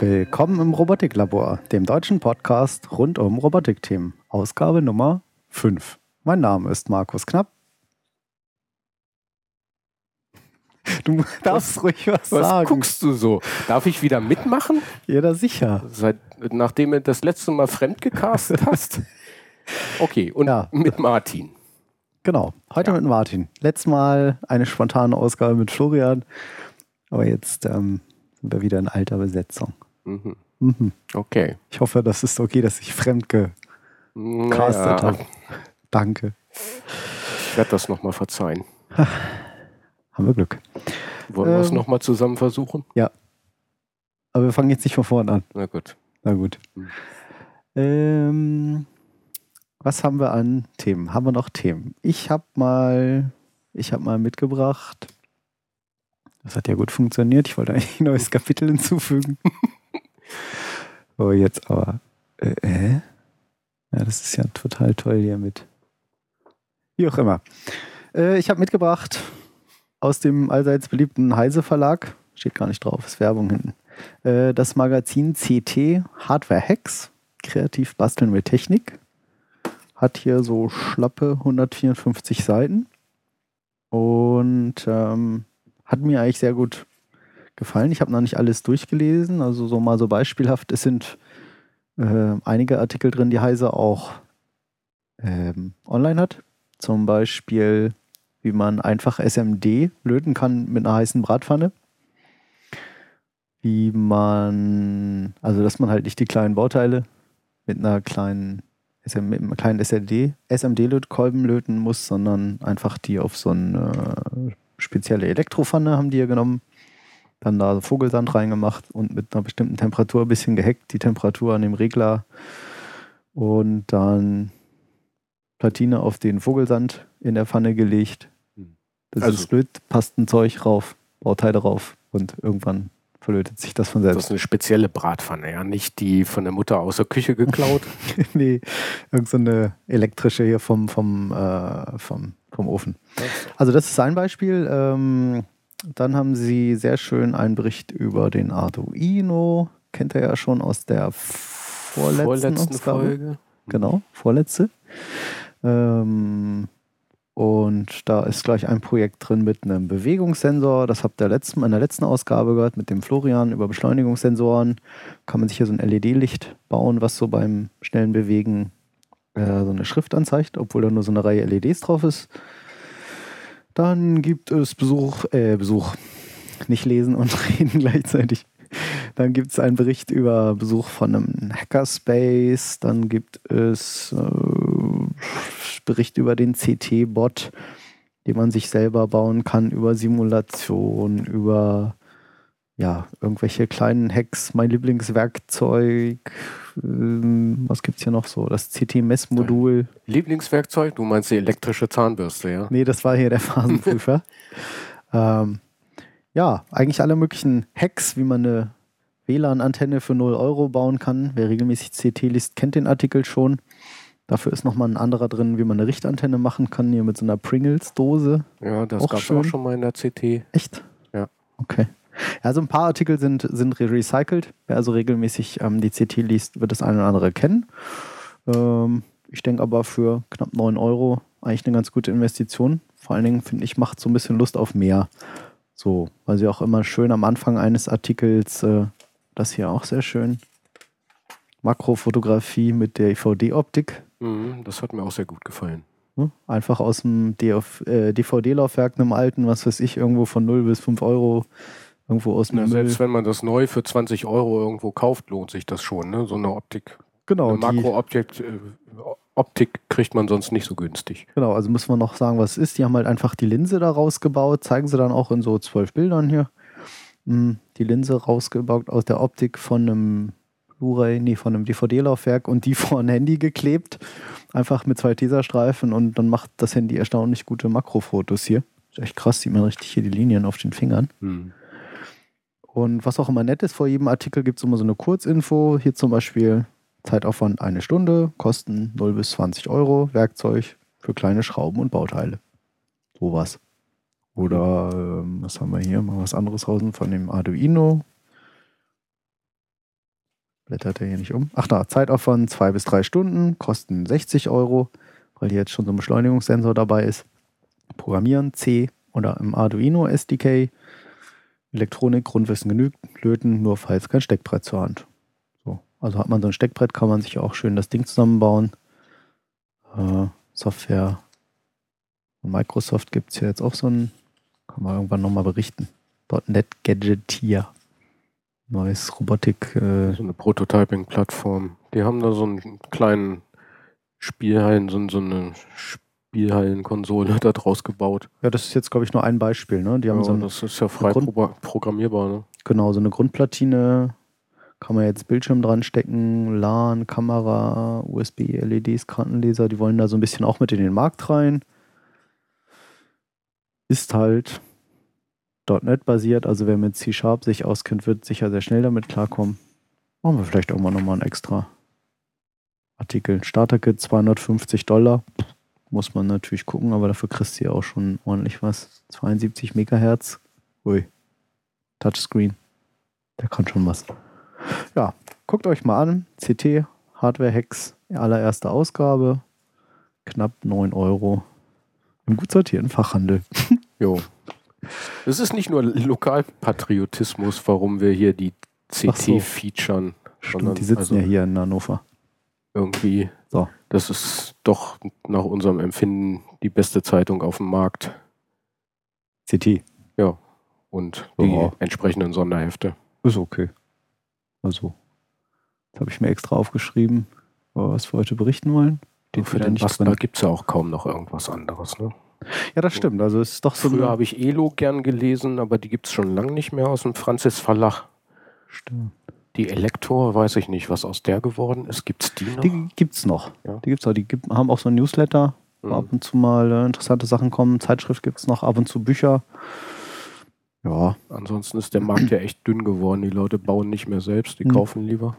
Willkommen im Robotiklabor, dem deutschen Podcast rund um Robotikthemen. Ausgabe Nummer 5. Mein Name ist Markus Knapp. Du darfst was, ruhig was, was sagen. Was guckst du so? Darf ich wieder mitmachen? Jeder sicher. Seit, nachdem du das letzte Mal fremdgecastet hast? Okay, und ja. mit Martin. Genau, heute ja. mit Martin. Letztes Mal eine spontane Ausgabe mit Florian, aber jetzt ähm, sind wir wieder in alter Besetzung. Mhm. Mhm. Okay. Ich hoffe, das ist okay, dass ich fremd gecastet naja. habe. Danke. Ich werde das nochmal verzeihen. Haben wir Glück. Wollen ähm, wir es nochmal zusammen versuchen? Ja. Aber wir fangen jetzt nicht von vorne an. Na gut. Na gut. Mhm. Ähm, was haben wir an Themen? Haben wir noch Themen? Ich habe mal, ich habe mal mitgebracht. Das hat ja gut funktioniert. Ich wollte eigentlich ein neues Kapitel hinzufügen. oh, jetzt aber. Äh, äh? Ja, das ist ja total toll hier mit. Wie auch immer. Äh, ich habe mitgebracht aus dem allseits beliebten Heise Verlag, steht gar nicht drauf, ist Werbung hinten, äh, das Magazin CT Hardware Hacks, kreativ basteln mit Technik. Hat hier so schlappe 154 Seiten und ähm, hat mir eigentlich sehr gut gefallen. Ich habe noch nicht alles durchgelesen, also so mal so beispielhaft. Es sind äh, einige Artikel drin, die Heise auch ähm, online hat. Zum Beispiel, wie man einfach SMD löten kann mit einer heißen Bratpfanne. Wie man, also dass man halt nicht die kleinen Bauteile mit einer kleinen SM, mit einem kleinen SMD, SMD-Lötkolben löten muss, sondern einfach die auf so eine spezielle Elektropfanne haben die ja genommen dann da Vogelsand reingemacht und mit einer bestimmten Temperatur ein bisschen gehackt, die Temperatur an dem Regler und dann Platine auf den Vogelsand in der Pfanne gelegt. Hm. Das also, ist blöd, passt ein Zeug rauf, Bauteile rauf und irgendwann verlötet sich das von selbst. Das ist eine spezielle Bratpfanne, ja, nicht die von der Mutter aus der Küche geklaut. nee, irgendeine so elektrische hier vom, vom, äh, vom, vom Ofen. Also das ist ein Beispiel. Ähm, dann haben sie sehr schön einen Bericht über den Arduino. Kennt ihr ja schon aus der vorletzten, vorletzten Folge. Genau, vorletzte. Ähm, und da ist gleich ein Projekt drin mit einem Bewegungssensor. Das habt ihr letzten, in der letzten Ausgabe gehört mit dem Florian über Beschleunigungssensoren. Kann man sich hier so ein LED-Licht bauen, was so beim schnellen Bewegen äh, so eine Schrift anzeigt, obwohl da nur so eine Reihe LEDs drauf ist. Dann gibt es Besuch, äh, Besuch, nicht lesen und reden gleichzeitig. Dann gibt es einen Bericht über Besuch von einem Hackerspace. Dann gibt es äh, Bericht über den CT-Bot, den man sich selber bauen kann, über Simulation, über ja, irgendwelche kleinen Hacks, mein Lieblingswerkzeug. Ähm, was gibt es hier noch so? Das CT-Messmodul. Lieblingswerkzeug? Du meinst die elektrische Zahnbürste, ja? Nee, das war hier der Phasenprüfer. ähm, ja, eigentlich alle möglichen Hacks, wie man eine WLAN-Antenne für 0 Euro bauen kann. Wer regelmäßig CT liest, kennt den Artikel schon. Dafür ist nochmal ein anderer drin, wie man eine Richtantenne machen kann, hier mit so einer Pringles-Dose. Ja, das gab es auch schon mal in der CT. Echt? Ja. Okay. Also ein paar Artikel sind, sind recycelt. Wer also regelmäßig ähm, die CT liest, wird das eine oder andere kennen. Ähm, ich denke aber für knapp 9 Euro eigentlich eine ganz gute Investition. Vor allen Dingen, finde ich, macht so ein bisschen Lust auf mehr. So, weil sie auch immer schön am Anfang eines Artikels, äh, das hier auch sehr schön, Makrofotografie mit der EVD-Optik. Mhm, das hat mir auch sehr gut gefallen. Einfach aus dem äh, DVD-Laufwerk, einem alten, was weiß ich, irgendwo von 0 bis 5 Euro irgendwo aus dem Na, Selbst wenn man das neu für 20 Euro irgendwo kauft, lohnt sich das schon, ne? So eine Optik. Genau. Eine Makrooptik äh, Optik kriegt man sonst nicht so günstig. Genau, also muss man noch sagen, was es ist. Die haben halt einfach die Linse da rausgebaut, zeigen sie dann auch in so zwölf Bildern hier. Hm, die Linse rausgebaut aus der Optik von einem Blu-ray, nee, von einem DVD-Laufwerk und die vor ein Handy geklebt. Einfach mit zwei Teserstreifen und dann macht das Handy erstaunlich gute Makrofotos hier. Ist echt krass, sieht man richtig hier die Linien auf den Fingern. Mhm. Und was auch immer nett ist, vor jedem Artikel gibt es immer so eine Kurzinfo. Hier zum Beispiel Zeitaufwand eine Stunde, Kosten 0 bis 20 Euro, Werkzeug für kleine Schrauben und Bauteile. Sowas. Oder ähm, was haben wir hier? Mal was anderes raus von dem Arduino. Blättert er hier nicht um. Ach da, Zeitaufwand zwei bis drei Stunden, Kosten 60 Euro, weil hier jetzt schon so ein Beschleunigungssensor dabei ist. Programmieren C oder im Arduino SDK. Elektronik, Grundwissen genügt, löten, nur falls kein Steckbrett zur Hand. So, also hat man so ein Steckbrett, kann man sich auch schön das Ding zusammenbauen. Äh, Software von Microsoft gibt es ja jetzt auch so ein, kann man irgendwann nochmal berichten. .NET Gadgetier. Neues Robotik. Äh so eine Prototyping-Plattform. Die haben da so einen kleinen Spielhallen, so, so eine Spielhallenkonsole da draus gebaut. Ja, das ist jetzt, glaube ich, nur ein Beispiel. Ne? Die haben ja, so ein, das ist ja frei programmierbar. Ne? Genau, so eine Grundplatine kann man jetzt Bildschirm dran stecken, LAN, Kamera, USB, LEDs, Kartenleser. Die wollen da so ein bisschen auch mit in den Markt rein. Ist halt .NET basiert, also wer mit C-Sharp sich auskennt, wird sicher sehr schnell damit klarkommen. Machen wir vielleicht irgendwann nochmal einen extra Artikel. Starter-Kit 250 Dollar. Muss man natürlich gucken, aber dafür kriegst du ja auch schon ordentlich was. 72 Megahertz. Ui. Touchscreen. Der kann schon was. Ja, guckt euch mal an. CT, Hardware Hacks, allererste Ausgabe. Knapp 9 Euro. Im gut sortierten Fachhandel. jo. Es ist nicht nur Lokalpatriotismus, warum wir hier die CT so. featuren. Stimmt, die sitzen also ja hier in Hannover. Irgendwie, so. das ist doch nach unserem Empfinden die beste Zeitung auf dem Markt. CT. Ja. Und die oh. entsprechenden Sonderhefte. Ist okay. Also, das habe ich mir extra aufgeschrieben, was wir heute berichten wollen. Den für den Bastler gibt es ja auch kaum noch irgendwas anderes, ne? Ja, das stimmt. Also es ist doch so. Früher habe ich Elo gern gelesen, aber die gibt es schon lange nicht mehr aus dem Franzis Verlag. Stimmt. Die Elektor, weiß ich nicht, was aus der geworden ist. Gibt es die noch? Die gibt es noch. Ja. Die gibt's noch. Die gibt, haben auch so ein Newsletter, wo mhm. ab und zu mal äh, interessante Sachen kommen. Zeitschrift gibt es noch, ab und zu Bücher. Ja. Ansonsten ist der Markt ja echt dünn geworden. Die Leute bauen nicht mehr selbst, die mhm. kaufen lieber.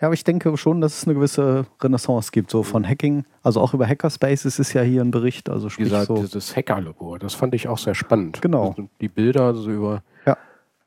Ja, aber ich denke schon, dass es eine gewisse Renaissance gibt, so von Hacking. Also auch über Hackerspaces ist ja hier ein Bericht. Also sprich Dieser, so dieses Hackerlabor, das fand ich auch sehr spannend. Genau. Also die Bilder also über, ja.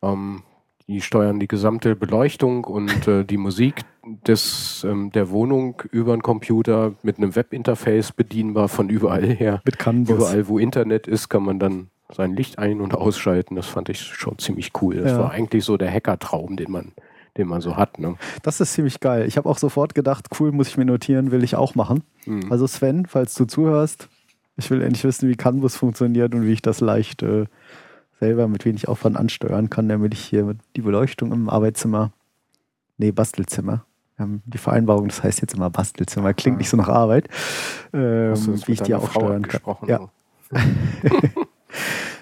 ähm, die steuern die gesamte Beleuchtung und äh, die Musik des, ähm, der Wohnung über einen Computer mit einem Webinterface bedienbar von überall her. Mit Canvas. Überall, wo Internet ist, kann man dann sein Licht ein- und ausschalten. Das fand ich schon ziemlich cool. Das ja. war eigentlich so der Hackertraum, den man den man so hat. Ne? Das ist ziemlich geil. Ich habe auch sofort gedacht, cool, muss ich mir notieren, will ich auch machen. Mhm. Also Sven, falls du zuhörst, ich will endlich wissen, wie Canvas funktioniert und wie ich das leicht äh, selber mit wenig Aufwand ansteuern kann, damit ich hier die Beleuchtung im Arbeitszimmer, nee, Bastelzimmer, wir haben die Vereinbarung, das heißt jetzt immer Bastelzimmer, klingt ah. nicht so nach Arbeit, ähm, wie ich die auch steuern kann. Ja.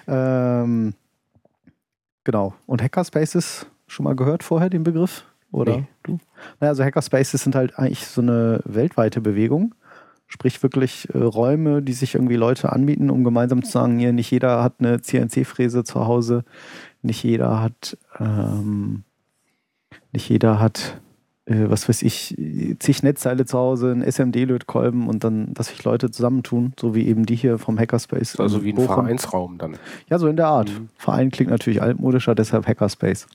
ähm, genau. Und Hackerspaces Schon mal gehört vorher den Begriff? Oder nee. du? Naja, also Hackerspaces sind halt eigentlich so eine weltweite Bewegung. Sprich wirklich äh, Räume, die sich irgendwie Leute anbieten, um gemeinsam zu sagen, hier nicht jeder hat eine CNC-Fräse zu Hause, nicht jeder hat, ähm, nicht jeder hat äh, was weiß ich, zig Netzteile zu Hause, ein SMD-Lötkolben und dann, dass sich Leute zusammentun, so wie eben die hier vom Hackerspace. Also wie ein Bochum. Vereinsraum dann. Ja, so in der Art. Mhm. Verein klingt natürlich altmodischer, deshalb Hackerspace.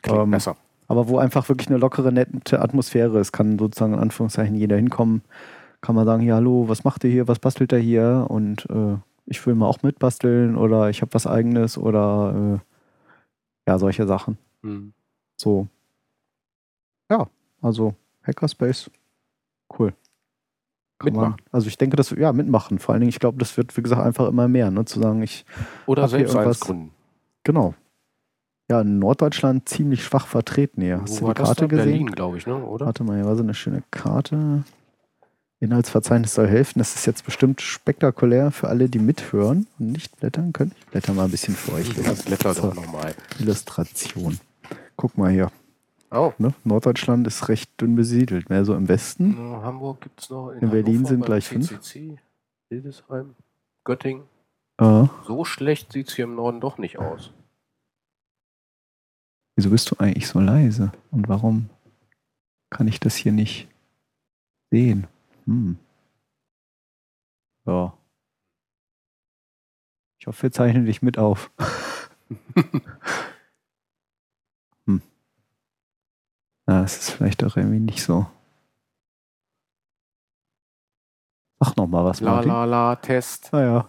Klingt ähm, besser. Aber wo einfach wirklich eine lockere, nette Atmosphäre ist, kann sozusagen in Anführungszeichen jeder hinkommen, kann man sagen, ja, hallo, was macht ihr hier, was bastelt ihr hier und äh, ich will mal auch mitbasteln oder ich habe was eigenes oder äh, ja, solche Sachen. Mhm. So. Ja, also Hackerspace, cool. Kann mitmachen. Man, also ich denke, das ja mitmachen. Vor allen Dingen, ich glaube, das wird wie gesagt einfach immer mehr, ne? Zu sagen, ich oder selbst eins gründen. Genau. Ja, in Norddeutschland ziemlich schwach vertreten hier. Hast Wo du die Karte gesehen? Berlin, glaube ich, ne? Oder? Warte mal, hier war so eine schöne Karte. Inhaltsverzeichnis soll helfen. Das ist jetzt bestimmt spektakulär für alle, die mithören und nicht blättern können. Ich blätter mal ein bisschen für euch. Ja, blätter doch nochmal. Illustration. Guck mal hier. Oh. Ne? Norddeutschland ist recht dünn besiedelt. Mehr so im Westen. In Hamburg gibt es noch. In Berlin Hannover sind gleich fünf. CCC, Hildesheim, Göttingen. Ah, So schlecht sieht es hier im Norden doch nicht aus. wieso bist du eigentlich so leise? Und warum kann ich das hier nicht sehen? Hm. Ja. Ich hoffe, wir zeichnen dich mit auf. hm. Na, es ist vielleicht auch irgendwie nicht so. Sag noch mal was, La Martin. la la, Test. Naja,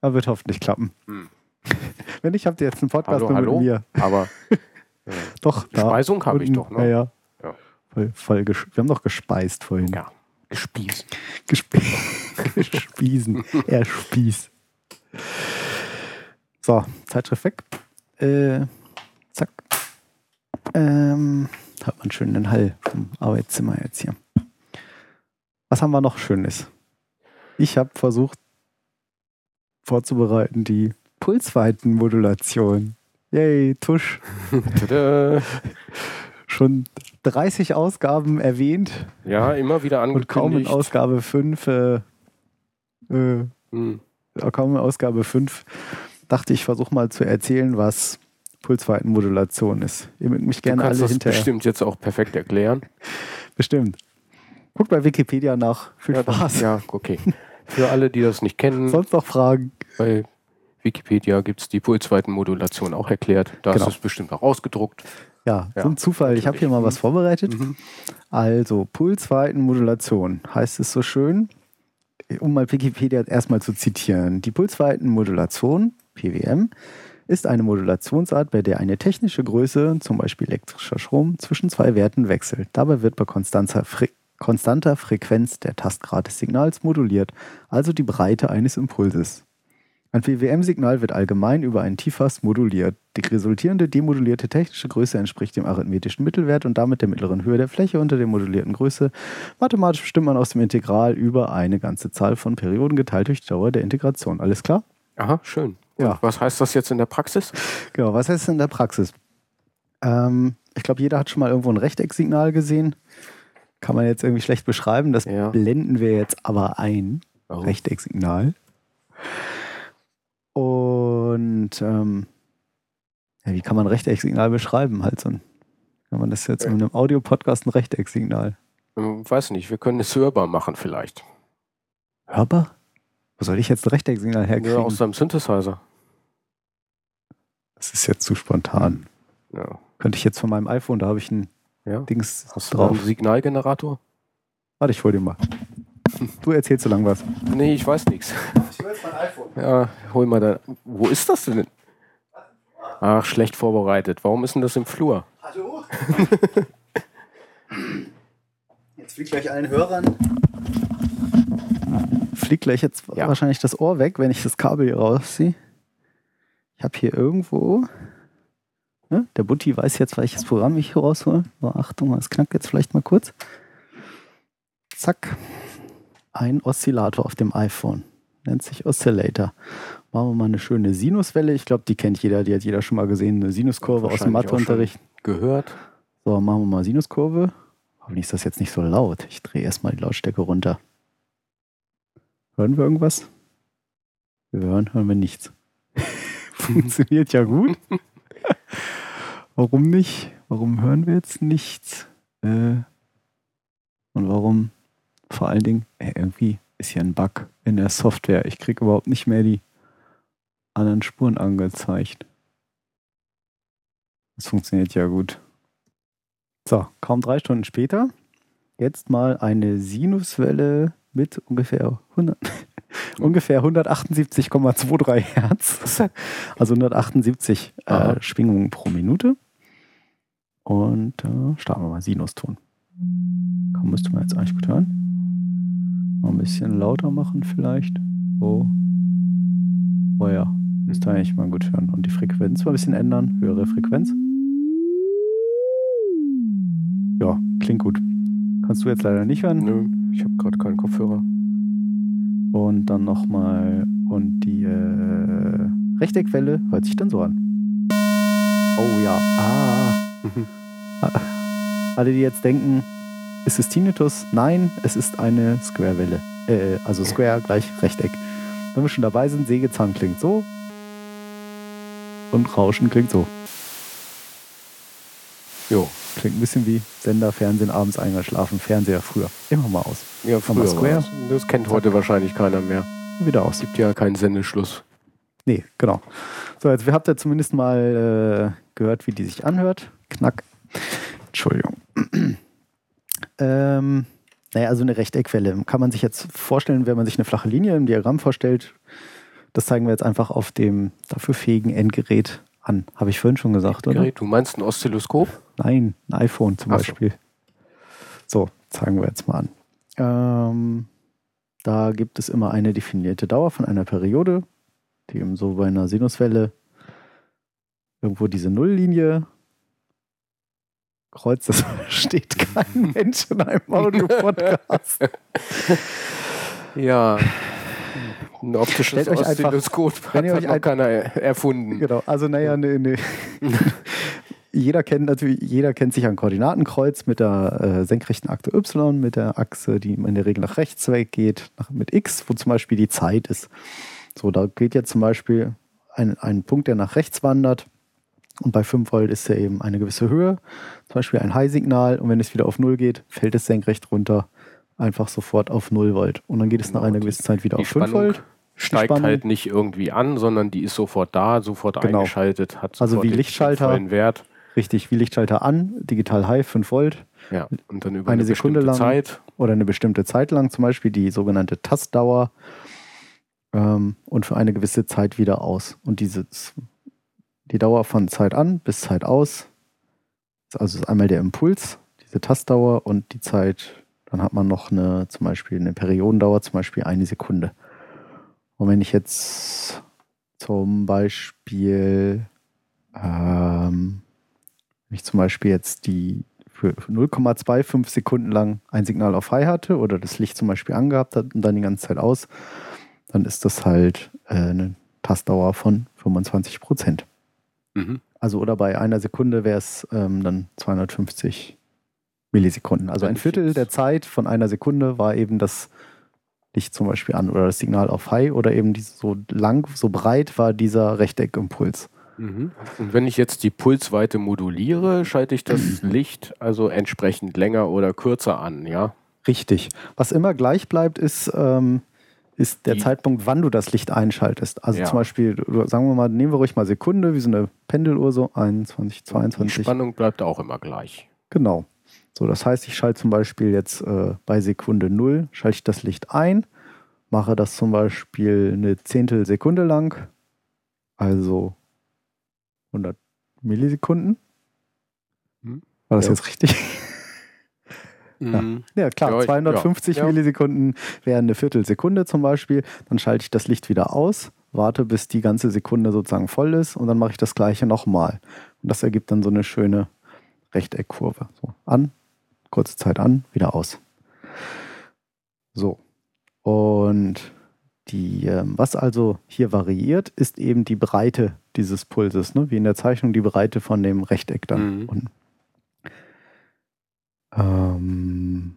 da wird hoffentlich klappen. Hm. Wenn nicht, habt ihr jetzt einen Podcast Hallo, nur hallo? mit mir. Aber äh, Doch, da. Speisung habe ich doch, ne? Ja, ja. Ja. Voll, voll wir haben doch gespeist vorhin. Ja, gespießt. Gesp Gespiesen. er spieß. So, Zeitschrift weg. Äh, zack. Ähm, hat man schön den Hall vom Arbeitszimmer jetzt hier. Was haben wir noch Schönes? Ich habe versucht vorzubereiten die Pulsweitenmodulation. Yay, Tusch. Tada. Schon 30 Ausgaben erwähnt Ja, immer wieder und kaum in angekündigt. Ausgabe 5 äh, äh, Hm. kaum in Ausgabe 5 dachte ich, versuche mal zu erzählen, was Pulsweitenmodulation ist. Ihr mögt mich Du gerne kannst alle das hinterher. bestimmt jetzt auch perfekt erklären. Bestimmt. Guckt bei Wikipedia nach. Viel Ja, Spaß. Ja, okay. Für alle, die das nicht kennen, Sonst noch Fragen? bei Wikipedia gibt es die Pulsweitenmodulation auch erklärt. Da Genau. ist es bestimmt auch ausgedruckt. Ja, Ja, so ein Zufall. Ich habe hier mal was vorbereitet. Mhm. Also, Pulsweitenmodulation heißt es so schön, um mal Wikipedia erstmal zu zitieren. Die Pulsweitenmodulation, PWM, ist eine Modulationsart, bei der eine technische Größe, zum Beispiel elektrischer Strom, zwischen zwei Werten wechselt. Dabei wird bei konstanter, Fre konstanter Frequenz der Tastgrad des Signals moduliert, also die Breite eines Impulses. Ein PWM-Signal wird allgemein über einen Tiefpass moduliert. Die resultierende demodulierte technische Größe entspricht dem arithmetischen Mittelwert und damit der mittleren Höhe der Fläche unter der modulierten Größe. Mathematisch bestimmt man aus dem Integral über eine ganze Zahl von Perioden geteilt durch die Dauer der Integration. Alles klar? Aha, schön. Ja. Was heißt das jetzt in der Praxis? Genau, was heißt denn in der Praxis? Ähm, ich glaube, jeder hat schon mal irgendwo ein Rechtecksignal gesehen. Kann man jetzt irgendwie schlecht beschreiben. Das Ja. blenden wir jetzt aber ein. Oh. Rechtecksignal. Und ähm, ja, wie kann man ein Rechtecksignal beschreiben? Halt so ein, kann man das jetzt in einem Audiopodcast ein Rechtecksignal? Ähm, weiß nicht, wir können es hörbar machen vielleicht. Hörbar? Wo soll ich jetzt ein Rechtecksignal Ja, herkriegen? aus deinem Synthesizer. das ist jetzt zu spontan. Ja. Könnte ich jetzt von meinem iPhone, da habe ich ein ja. Dings Hast du drauf. einen Signalgenerator? Warte, ich hol den mal. Du erzählst so lang was. Nee, ich weiß nichts. Ich hol jetzt mein iPhone. Ja, hol mal da. Wo ist das denn? Ach, schlecht vorbereitet. Warum ist denn das im Flur? Hallo? Jetzt fliegt gleich allen Hörern. Fliegt gleich jetzt Ja. wahrscheinlich das Ohr weg, wenn ich das Kabel hier rausziehe. Ich habe hier irgendwo. Ne? Der Butti weiß jetzt, welches Programm ich hier raushole. So, Achtung, es knackt jetzt vielleicht mal kurz. Zack. Ein Oszillator auf dem iPhone. Nennt sich Oscillator. Machen wir mal eine schöne Sinuswelle. Ich glaube, die kennt jeder, die hat jeder schon mal gesehen. Eine Sinuskurve aus dem. Matheunterricht. Gehört? So, machen wir mal Sinuskurve. Hoffentlich ist das jetzt nicht so laut. Ich drehe erstmal die Lautstärke runter. Hören wir irgendwas? Wir hören, hören wir nichts. Funktioniert ja gut. warum nicht? Warum hören wir jetzt nichts? Äh, und warum vor allen Dingen, äh, irgendwie ist hier ein Bug in der Software. Ich kriege überhaupt nicht mehr die anderen Spuren angezeigt. Das funktioniert ja gut. So, kaum drei Stunden später. Jetzt mal eine Sinuswelle mit ungefähr 100, ungefähr 178,23 Hertz. Also 178 Aha. äh, Schwingungen pro Minute. Und äh, starten wir mal Sinuston. Kaum müsste man jetzt eigentlich gut hören. Mal ein bisschen lauter machen vielleicht. So. Oh ja, müsste eigentlich mal gut hören. Und die Frequenz mal ein bisschen ändern. Höhere Frequenz. Ja, klingt gut. Kannst du jetzt leider nicht hören. Nö, ich habe gerade keinen Kopfhörer. Und dann nochmal. Und die äh, Rechteckwelle hört sich dann so an. Oh ja. Ah. alle, die jetzt denken, ist es Tinnitus? Nein, es ist eine Square-Welle. Äh, also Square gleich Rechteck. Wenn wir schon dabei sind, Sägezahn klingt so und Rauschen klingt so. Jo. Klingt ein bisschen wie Sender, Fernsehen, abends eingeschlafen, Fernseher früher. Immer mal aus. Ja, früher Square. war's. Das kennt heute wahrscheinlich keiner mehr. Wieder aus. Gibt ja keinen Sendeschluss. Nee, genau. So, jetzt habt ihr zumindest mal äh, gehört, wie die sich anhört. Knack. Entschuldigung. Ähm, naja, also eine Rechteckwelle. Kann man sich jetzt vorstellen, wenn man sich eine flache Linie im Diagramm vorstellt. Das zeigen wir jetzt einfach auf dem dafür fähigen Endgerät an. Habe ich vorhin schon gesagt, oder? Gerät, du meinst ein Oszilloskop? Nein, ein iPhone zum Ach so. Beispiel. So, zeigen wir jetzt mal an. Ähm, da gibt es immer eine definierte Dauer von einer Periode, die eben so bei einer Sinuswelle irgendwo diese Nulllinie kreuzt. Das versteht kein Mensch in einem Audio-Podcast. Ja. Ein optisches Oszilloskop hat euch noch ein- keiner er- erfunden. Genau, also naja, ne, ne. jeder kennt natürlich, jeder kennt sich ein Koordinatenkreuz mit der äh, senkrechten Achse Y, mit der Achse, die in der Regel nach rechts weggeht, nach, mit X, wo zum Beispiel die Zeit ist. So, da geht jetzt zum Beispiel ein, ein Punkt, der nach rechts wandert. Und bei 5 Volt ist ja eben eine gewisse Höhe, zum Beispiel ein High-Signal. Und wenn es wieder auf 0 geht, fällt es senkrecht runter, einfach sofort auf 0 Volt. Und dann geht es nach Genau, einer die- gewissen Zeit wieder die auf 5 Spannung Volt. Steigt Spannung. halt nicht irgendwie an, sondern die ist sofort da, sofort Genau. eingeschaltet, hat Also sofort wie den Lichtschalter. vollen Wert. Richtig, wie Lichtschalter an, digital High, 5 Volt. Ja. Und dann über Eine eine, Sekunde bestimmte lang. Zeit. oder eine bestimmte Zeit lang, zum Beispiel die sogenannte Tastdauer, ähm, und für eine gewisse Zeit wieder aus. Und diese, die Dauer von Zeit an bis Zeit aus, also ist einmal der Impuls, diese Tastdauer und die Zeit, dann hat man noch eine, zum Beispiel eine Periodendauer, zum Beispiel eine Sekunde. Und wenn ich jetzt zum Beispiel, ähm, wenn ich zum Beispiel jetzt die für 0,25 Sekunden lang ein Signal auf High hatte oder das Licht zum Beispiel angehabt hat und dann die ganze Zeit aus, dann ist das halt äh, eine Tastdauer von 25 Prozent. Mhm. Also oder bei einer Sekunde wäre es ähm, dann 250 Millisekunden. Also ein Viertel der Zeit von einer Sekunde war eben das Licht zum Beispiel an oder das Signal auf High oder eben so lang, so breit war dieser Rechteckimpuls. Mhm. Und wenn ich jetzt die Pulsweite moduliere, schalte ich das Licht also entsprechend länger oder kürzer an, ja? Richtig. Was immer gleich bleibt, ist, ähm, ist der Die- Zeitpunkt, wann du das Licht einschaltest. Also Ja. zum Beispiel, sagen wir mal, nehmen wir ruhig mal Sekunde, wie so eine Pendeluhr, so 21, Die 22. Spannung bleibt auch immer gleich. Genau. So, das heißt, ich schalte zum Beispiel jetzt äh, bei Sekunde 0, schalte ich das Licht ein, mache das zum Beispiel eine Zehntelsekunde lang, also 100 Millisekunden. Hm. War das Ja. jetzt richtig? Mhm. Ja, klar, Ja, ich- 250 ja, ja. Millisekunden wären eine Viertelsekunde zum Beispiel. Dann schalte ich das Licht wieder aus, warte, bis die ganze Sekunde sozusagen voll ist und dann mache ich das gleiche nochmal. Und das ergibt dann so eine schöne Rechteckkurve. So, an, kurze Zeit an, wieder aus. So. Und die, ähm, was also hier variiert, ist eben die Breite dieses Pulses, ne? wie in der Zeichnung die Breite von dem Rechteck dann Mhm. unten. Ähm,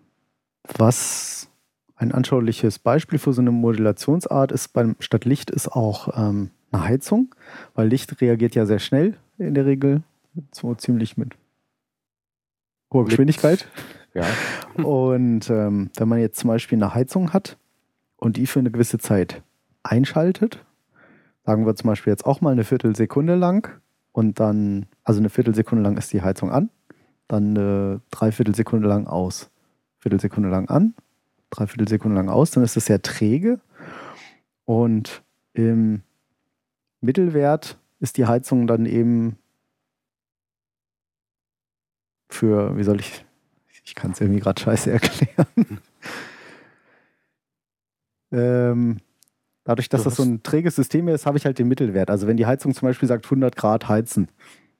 was ein anschauliches Beispiel für so eine Modulationsart ist beim statt Licht ist auch ähm, eine Heizung, weil Licht reagiert ja sehr schnell in der Regel, so ziemlich mit hoher Geschwindigkeit. Ja. Und ähm, wenn man jetzt zum Beispiel eine Heizung hat und die für eine gewisse Zeit einschaltet, sagen wir zum Beispiel jetzt auch mal eine Viertelsekunde lang und dann, also eine Viertelsekunde lang ist die Heizung an, dann eine Dreiviertelsekunde lang aus. Viertelsekunde lang an, Dreiviertelsekunde lang aus, dann ist das sehr träge und im Mittelwert ist die Heizung dann eben für, wie soll ich, ich kann es irgendwie gerade scheiße erklären. ähm, dadurch, dass das so ein träges System ist, habe ich halt den Mittelwert. Also wenn die Heizung zum Beispiel sagt 100 Grad heizen,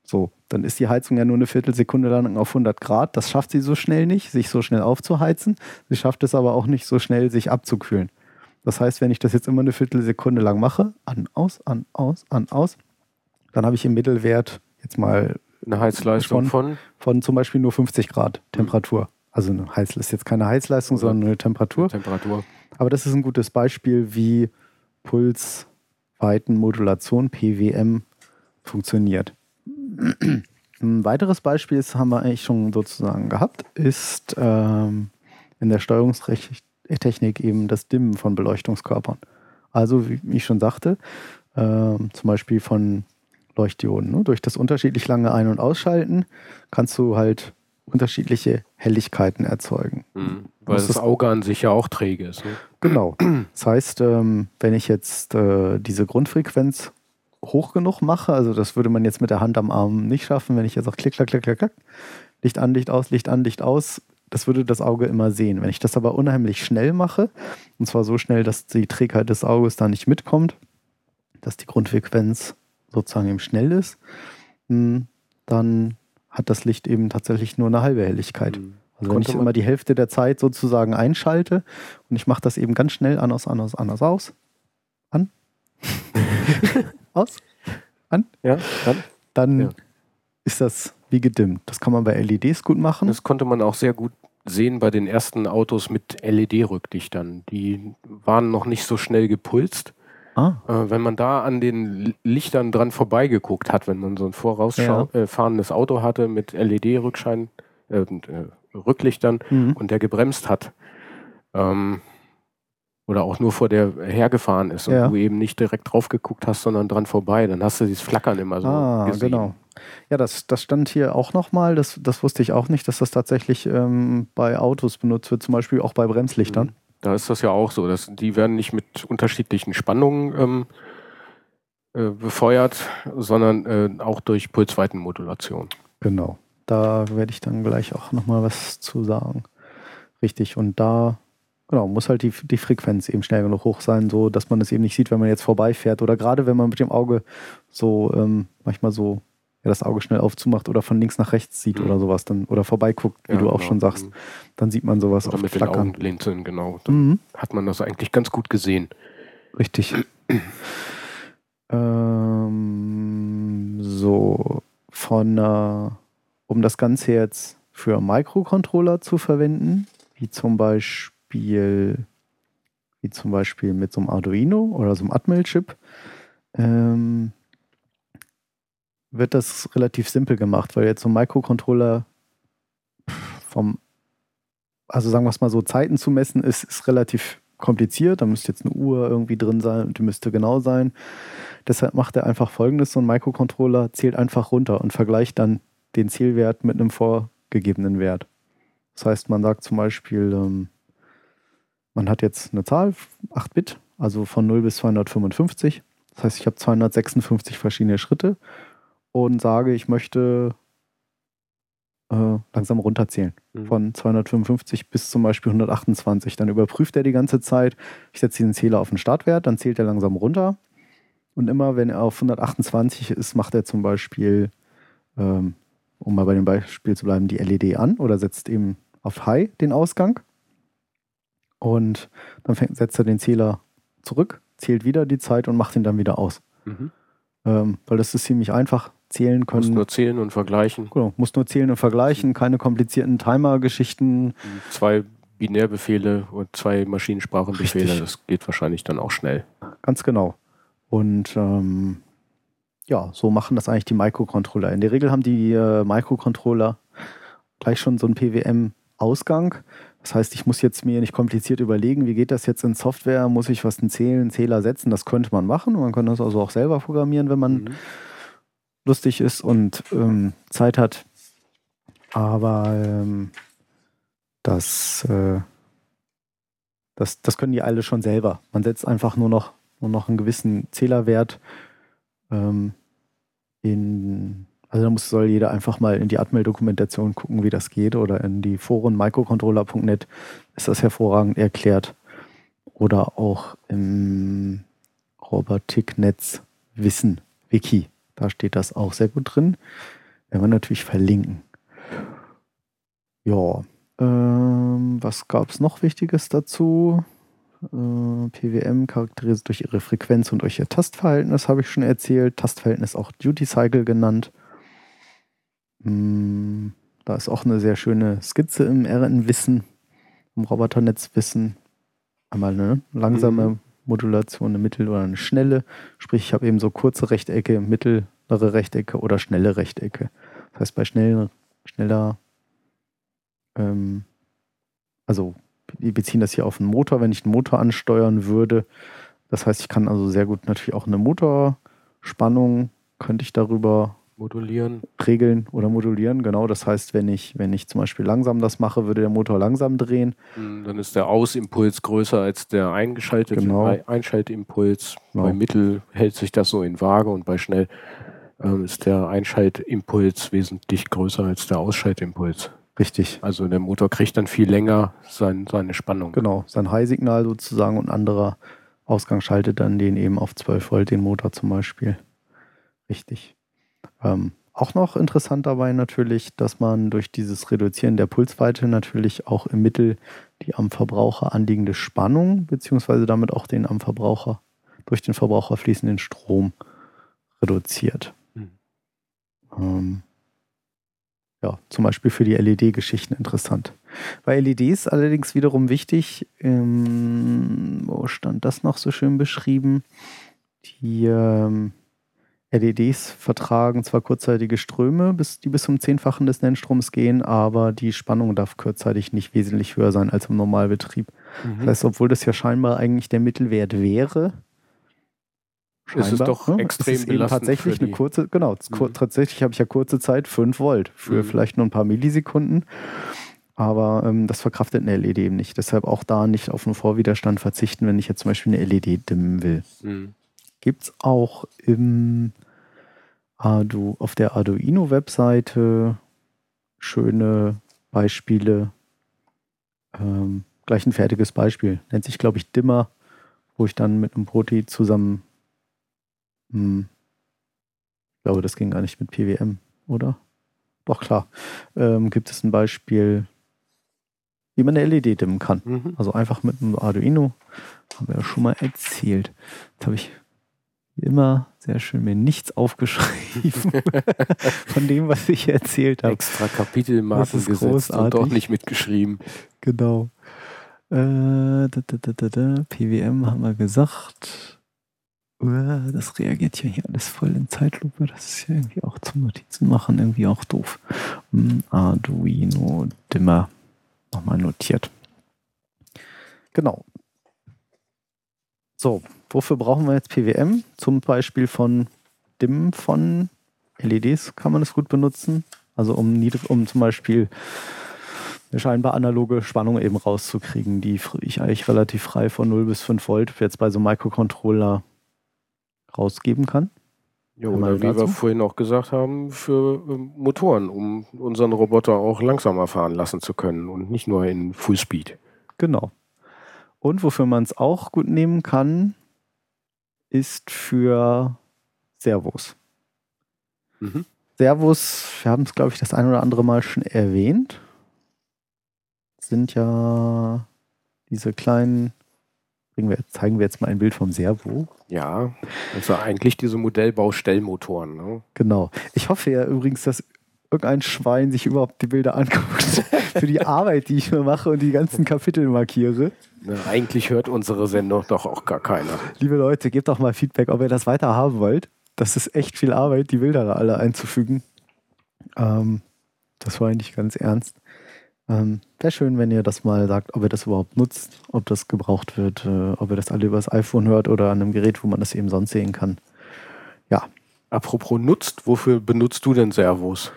so, dann ist die Heizung ja nur eine Viertelsekunde lang auf 100 Grad. Das schafft sie so schnell nicht, sich so schnell aufzuheizen. Sie schafft es aber auch nicht so schnell, sich abzukühlen. Das heißt, wenn ich das jetzt immer eine Viertelsekunde lang mache, an, aus, an, aus, an, aus, dann habe ich im Mittelwert jetzt mal Eine Heizleistung von? Von, zum Beispiel nur 50 Grad Temperatur. Mhm. Also eine Heiz ist jetzt keine Heizleistung, sondern eine Temperatur. Temperatur. Aber das ist ein gutes Beispiel, wie Pulsweitenmodulation, PWM, funktioniert. Ein weiteres Beispiel, das haben wir eigentlich schon sozusagen gehabt, ist ähm, in der Steuerungstechnik eben das Dimmen von Beleuchtungskörpern. Also, wie ich schon sagte, äh, zum Beispiel von Leuchtdioden. Ne? Durch das unterschiedlich lange Ein- und Ausschalten kannst du halt unterschiedliche Helligkeiten erzeugen. Mhm, weil das, das, Auge an sich ja auch träge ist. Ne? Genau. Das heißt, ähm, wenn ich jetzt äh, diese Grundfrequenz hoch genug mache, also das würde man jetzt mit der Hand am Arm nicht schaffen, wenn ich jetzt auch klick, klick, klick, klick, klick, Licht an, Licht aus, Licht an, Licht aus, das würde das Auge immer sehen. Wenn ich das aber unheimlich schnell mache, und zwar so schnell, dass die Trägheit des Auges da nicht mitkommt, dass die Grundfrequenz sozusagen eben schnell ist, hm, dann hat das Licht eben tatsächlich nur eine halbe Helligkeit. Mhm. Also wenn ich immer die Hälfte der Zeit sozusagen einschalte und ich mache das eben ganz schnell an, aus, an, aus, an, aus, aus, an, aus, an, ja, dann, dann ja. ist das wie gedimmt. Das kann man bei LEDs gut machen. Das konnte man auch sehr gut sehen bei den ersten Autos mit LED-Rückdichtern. Die waren noch nicht so schnell gepulst. Ah. Äh, wenn man da an den Lichtern dran vorbeigeguckt hat, wenn man so ein vorausfahrendes ja. äh, Auto hatte mit LED-Rückschein, äh, äh, Rücklichtern mhm. und der gebremst hat, ähm, oder auch nur vor der hergefahren ist und ja. du eben nicht direkt drauf geguckt hast, sondern dran vorbei, dann hast du dieses Flackern immer so ah, gesehen. Genau. Ja, das, das stand hier auch nochmal, das, das wusste ich auch nicht, dass das tatsächlich ähm, bei Autos benutzt wird, zum Beispiel auch bei Bremslichtern. Mhm. Da ist das ja auch so, dass die werden nicht mit unterschiedlichen Spannungen ähm, äh, befeuert, sondern äh, auch durch Pulsweitenmodulation. Genau. Da werde ich dann gleich auch nochmal was zu sagen. Richtig. Und da Genau, muss halt die, die Frequenz eben schnell genug hoch sein, so dass man es eben nicht sieht, wenn man jetzt vorbeifährt. Oder gerade wenn man mit dem Auge so ähm, manchmal so ja, das Auge schnell aufzumacht oder von links nach rechts sieht mhm. oder sowas dann oder vorbeiguckt, wie ja, du auch genau. schon sagst, mhm. dann sieht man sowas oder mit Flackern. den Augenlinsen, genau. Dann mhm. hat man das eigentlich ganz gut gesehen. Richtig. ähm, so, von äh, um das Ganze jetzt für Microcontroller zu verwenden, wie zum Beispiel Beispiel, wie zum Beispiel mit so einem Arduino oder so einem Atmel-Chip, ähm, wird das relativ simpel gemacht, weil jetzt so ein Microcontroller vom, also sagen wir es mal so, Zeiten zu messen, ist, ist relativ kompliziert. Da müsste jetzt eine Uhr irgendwie drin sein und die müsste genau sein. Deshalb macht er einfach folgendes: So ein Microcontroller zählt einfach runter und vergleicht dann den Zielwert mit einem vorgegebenen Wert. Das heißt, man sagt zum Beispiel, ähm, man hat jetzt eine Zahl, 8 Bit, also von 0 bis 255. Das heißt, ich habe 256 verschiedene Schritte und sage, ich möchte äh, langsam runterzählen. Mhm. Von 255 bis zum Beispiel 128. Dann überprüft er die ganze Zeit. Ich setze den Zähler auf den Startwert, dann zählt er langsam runter. Und immer, wenn er auf 128 ist, macht er zum Beispiel, ähm, um mal bei dem Beispiel zu bleiben, die LED an oder setzt eben auf High den Ausgang. Und dann fängt, setzt er den Zähler zurück, zählt wieder die Zeit und macht ihn dann wieder aus. Mhm. Ähm, weil das ist ziemlich einfach. Zählen können. Muss nur zählen und vergleichen. Genau, muss nur zählen und vergleichen, keine komplizierten Timer-Geschichten. Zwei Binärbefehle und zwei Maschinensprachenbefehle, Richtig. das geht wahrscheinlich dann auch schnell. Ganz genau. Und ähm, ja, so machen das eigentlich die Microcontroller. In der Regel haben die äh, Microcontroller gleich schon so einen PWM-Ausgang. Das heißt, ich muss jetzt mir nicht kompliziert überlegen, wie geht das jetzt in Software, muss ich was in Zählen, Zähler setzen, das könnte man machen. Man kann das also auch selber programmieren, wenn man mhm. lustig ist und ähm, Zeit hat. Aber ähm, das, äh, das, das können die alle schon selber. Man setzt einfach nur noch, nur noch einen gewissen Zählerwert ähm, in also da muss, soll jeder einfach mal in die Atmel-Dokumentation gucken, wie das geht oder in die Foren microcontroller.net ist das hervorragend erklärt. Oder auch im Robotiknetz Wissen Wiki. Da steht das auch sehr gut drin. Werden wir natürlich verlinken. Ja, ähm, was gab es noch Wichtiges dazu? Äh, PWM charakterisiert durch ihre Frequenz und durch ihr Tastverhältnis, habe ich schon erzählt. Tastverhältnis auch Duty Cycle genannt. Hm, da ist auch eine sehr schöne Skizze im RN-Wissen, im Roboternetzwissen. Einmal eine langsame mhm. Modulation, eine mittel- oder eine schnelle. Sprich, ich habe eben so kurze Rechtecke, mittlere Rechtecke oder schnelle Rechtecke. Das heißt, bei schnell, schneller, ähm, also die beziehen das hier auf den Motor, wenn ich den Motor ansteuern würde. Das heißt, ich kann also sehr gut natürlich auch eine Motorspannung, könnte ich darüber modulieren. Regeln oder modulieren, genau. Das heißt, wenn ich, wenn ich zum Beispiel langsam das mache, würde der Motor langsam drehen. Hm, dann ist der Ausimpuls größer als der eingeschaltete genau. Einschaltimpuls. Genau. Bei Mittel hält sich das so in Waage und bei Schnell ähm, ist der Einschaltimpuls wesentlich größer als der Ausschaltimpuls. Richtig. Also der Motor kriegt dann viel länger sein, seine Spannung. Genau, sein High-Signal sozusagen und anderer Ausgang schaltet dann den eben auf 12 Volt, den Motor zum Beispiel. Richtig. Ähm, auch noch interessant dabei natürlich, dass man durch dieses Reduzieren der Pulsweite natürlich auch im Mittel die am Verbraucher anliegende Spannung beziehungsweise damit auch den am Verbraucher durch den Verbraucher fließenden Strom reduziert. Mhm. Ähm, ja, zum Beispiel für die LED-Geschichten interessant. Bei LEDs allerdings wiederum wichtig, ähm, wo stand das noch so schön beschrieben? Die ähm, LEDs vertragen zwar kurzzeitige Ströme, bis, die bis zum Zehnfachen des Nennstroms gehen, aber die Spannung darf kurzzeitig nicht wesentlich höher sein als im Normalbetrieb. Mhm. Das heißt, obwohl das ja scheinbar eigentlich der Mittelwert wäre, ist es doch ne? extrem ist es eben tatsächlich eine kurze, genau, mhm. tatsächlich habe ich ja kurze Zeit, 5 Volt für mhm. vielleicht nur ein paar Millisekunden. Aber ähm, das verkraftet eine LED eben nicht. Deshalb auch da nicht auf einen Vorwiderstand verzichten, wenn ich jetzt zum Beispiel eine LED dimmen will. Mhm. Gibt es auch im Ardu, auf der Arduino-Webseite schöne Beispiele. Ähm, gleich ein fertiges Beispiel. Nennt sich, glaube ich, Dimmer, wo ich dann mit einem Proti zusammen. Hm, ich glaube, das ging gar nicht mit PWM, oder? Doch, klar. Ähm, gibt es ein Beispiel, wie man eine LED dimmen kann. Mhm. Also einfach mit einem Arduino. Haben wir ja schon mal erzählt. Jetzt habe ich wie immer sehr schön mir nichts aufgeschrieben von dem, was ich erzählt habe. Extra Kapitelmarken gesetzt großartig. und doch nicht mitgeschrieben. Genau. Äh, da, da, da, PWM haben wir gesagt. Uh, das reagiert ja hier alles voll in Zeitlupe. Das ist ja irgendwie auch zum Notizen machen irgendwie auch doof. Hm, Arduino Dimmer. Nochmal notiert. Genau. So, wofür brauchen wir jetzt PWM? Zum Beispiel von Dimmen von LEDs kann man es gut benutzen. Also um, um zum Beispiel eine scheinbar analoge Spannung eben rauszukriegen, die ich eigentlich relativ frei von 0 bis 5 Volt jetzt bei so einem Microcontroller rausgeben kann. Ja, oder wie wir vorhin auch gesagt haben, für ähm, Motoren, um unseren Roboter auch langsamer fahren lassen zu können und nicht nur in Fullspeed. Genau. Und wofür man es auch gut nehmen kann, ist für Servos. Mhm. Servos, wir haben es, glaube ich, das ein oder andere Mal schon erwähnt, sind ja diese kleinen, wir, zeigen wir jetzt mal ein Bild vom Servo. Ja, also eigentlich diese Modellbaustellmotoren. Ne? Genau. Ich hoffe ja übrigens, dass irgendein Schwein sich überhaupt die Bilder anguckt für die Arbeit, die ich mir mache und die ganzen Kapitel markiere. Na, eigentlich hört unsere Sendung doch auch gar keiner. Liebe Leute, gebt doch mal Feedback, ob ihr das weiter haben wollt. Das ist echt viel Arbeit, die Bilder da alle einzufügen. Ähm, das war eigentlich ganz ernst. Ähm, Wäre schön, wenn ihr das mal sagt, ob ihr das überhaupt nutzt, ob das gebraucht wird, äh, ob ihr das alle übers iPhone hört oder an einem Gerät, wo man das eben sonst sehen kann. Ja, Apropos nutzt, wofür benutzt du denn Servos?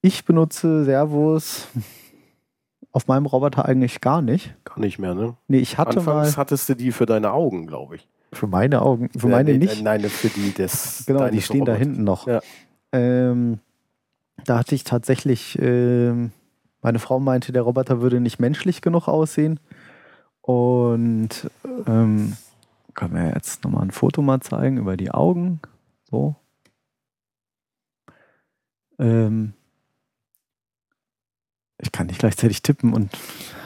Ich benutze Servos auf meinem Roboter eigentlich gar nicht. Gar nicht mehr, ne? Nee, ich hatte Anfangs mal. hattest du die für deine Augen, glaube ich. Für meine Augen, für meine nee, nicht. Nein, für die des. Genau, die stehen Roboter. da hinten noch. Ja. Ähm, da hatte ich tatsächlich, ähm, meine Frau meinte, der Roboter würde nicht menschlich genug aussehen. Und ähm, können wir jetzt nochmal ein Foto mal zeigen über die Augen. So. Ähm, ich kann nicht gleichzeitig tippen und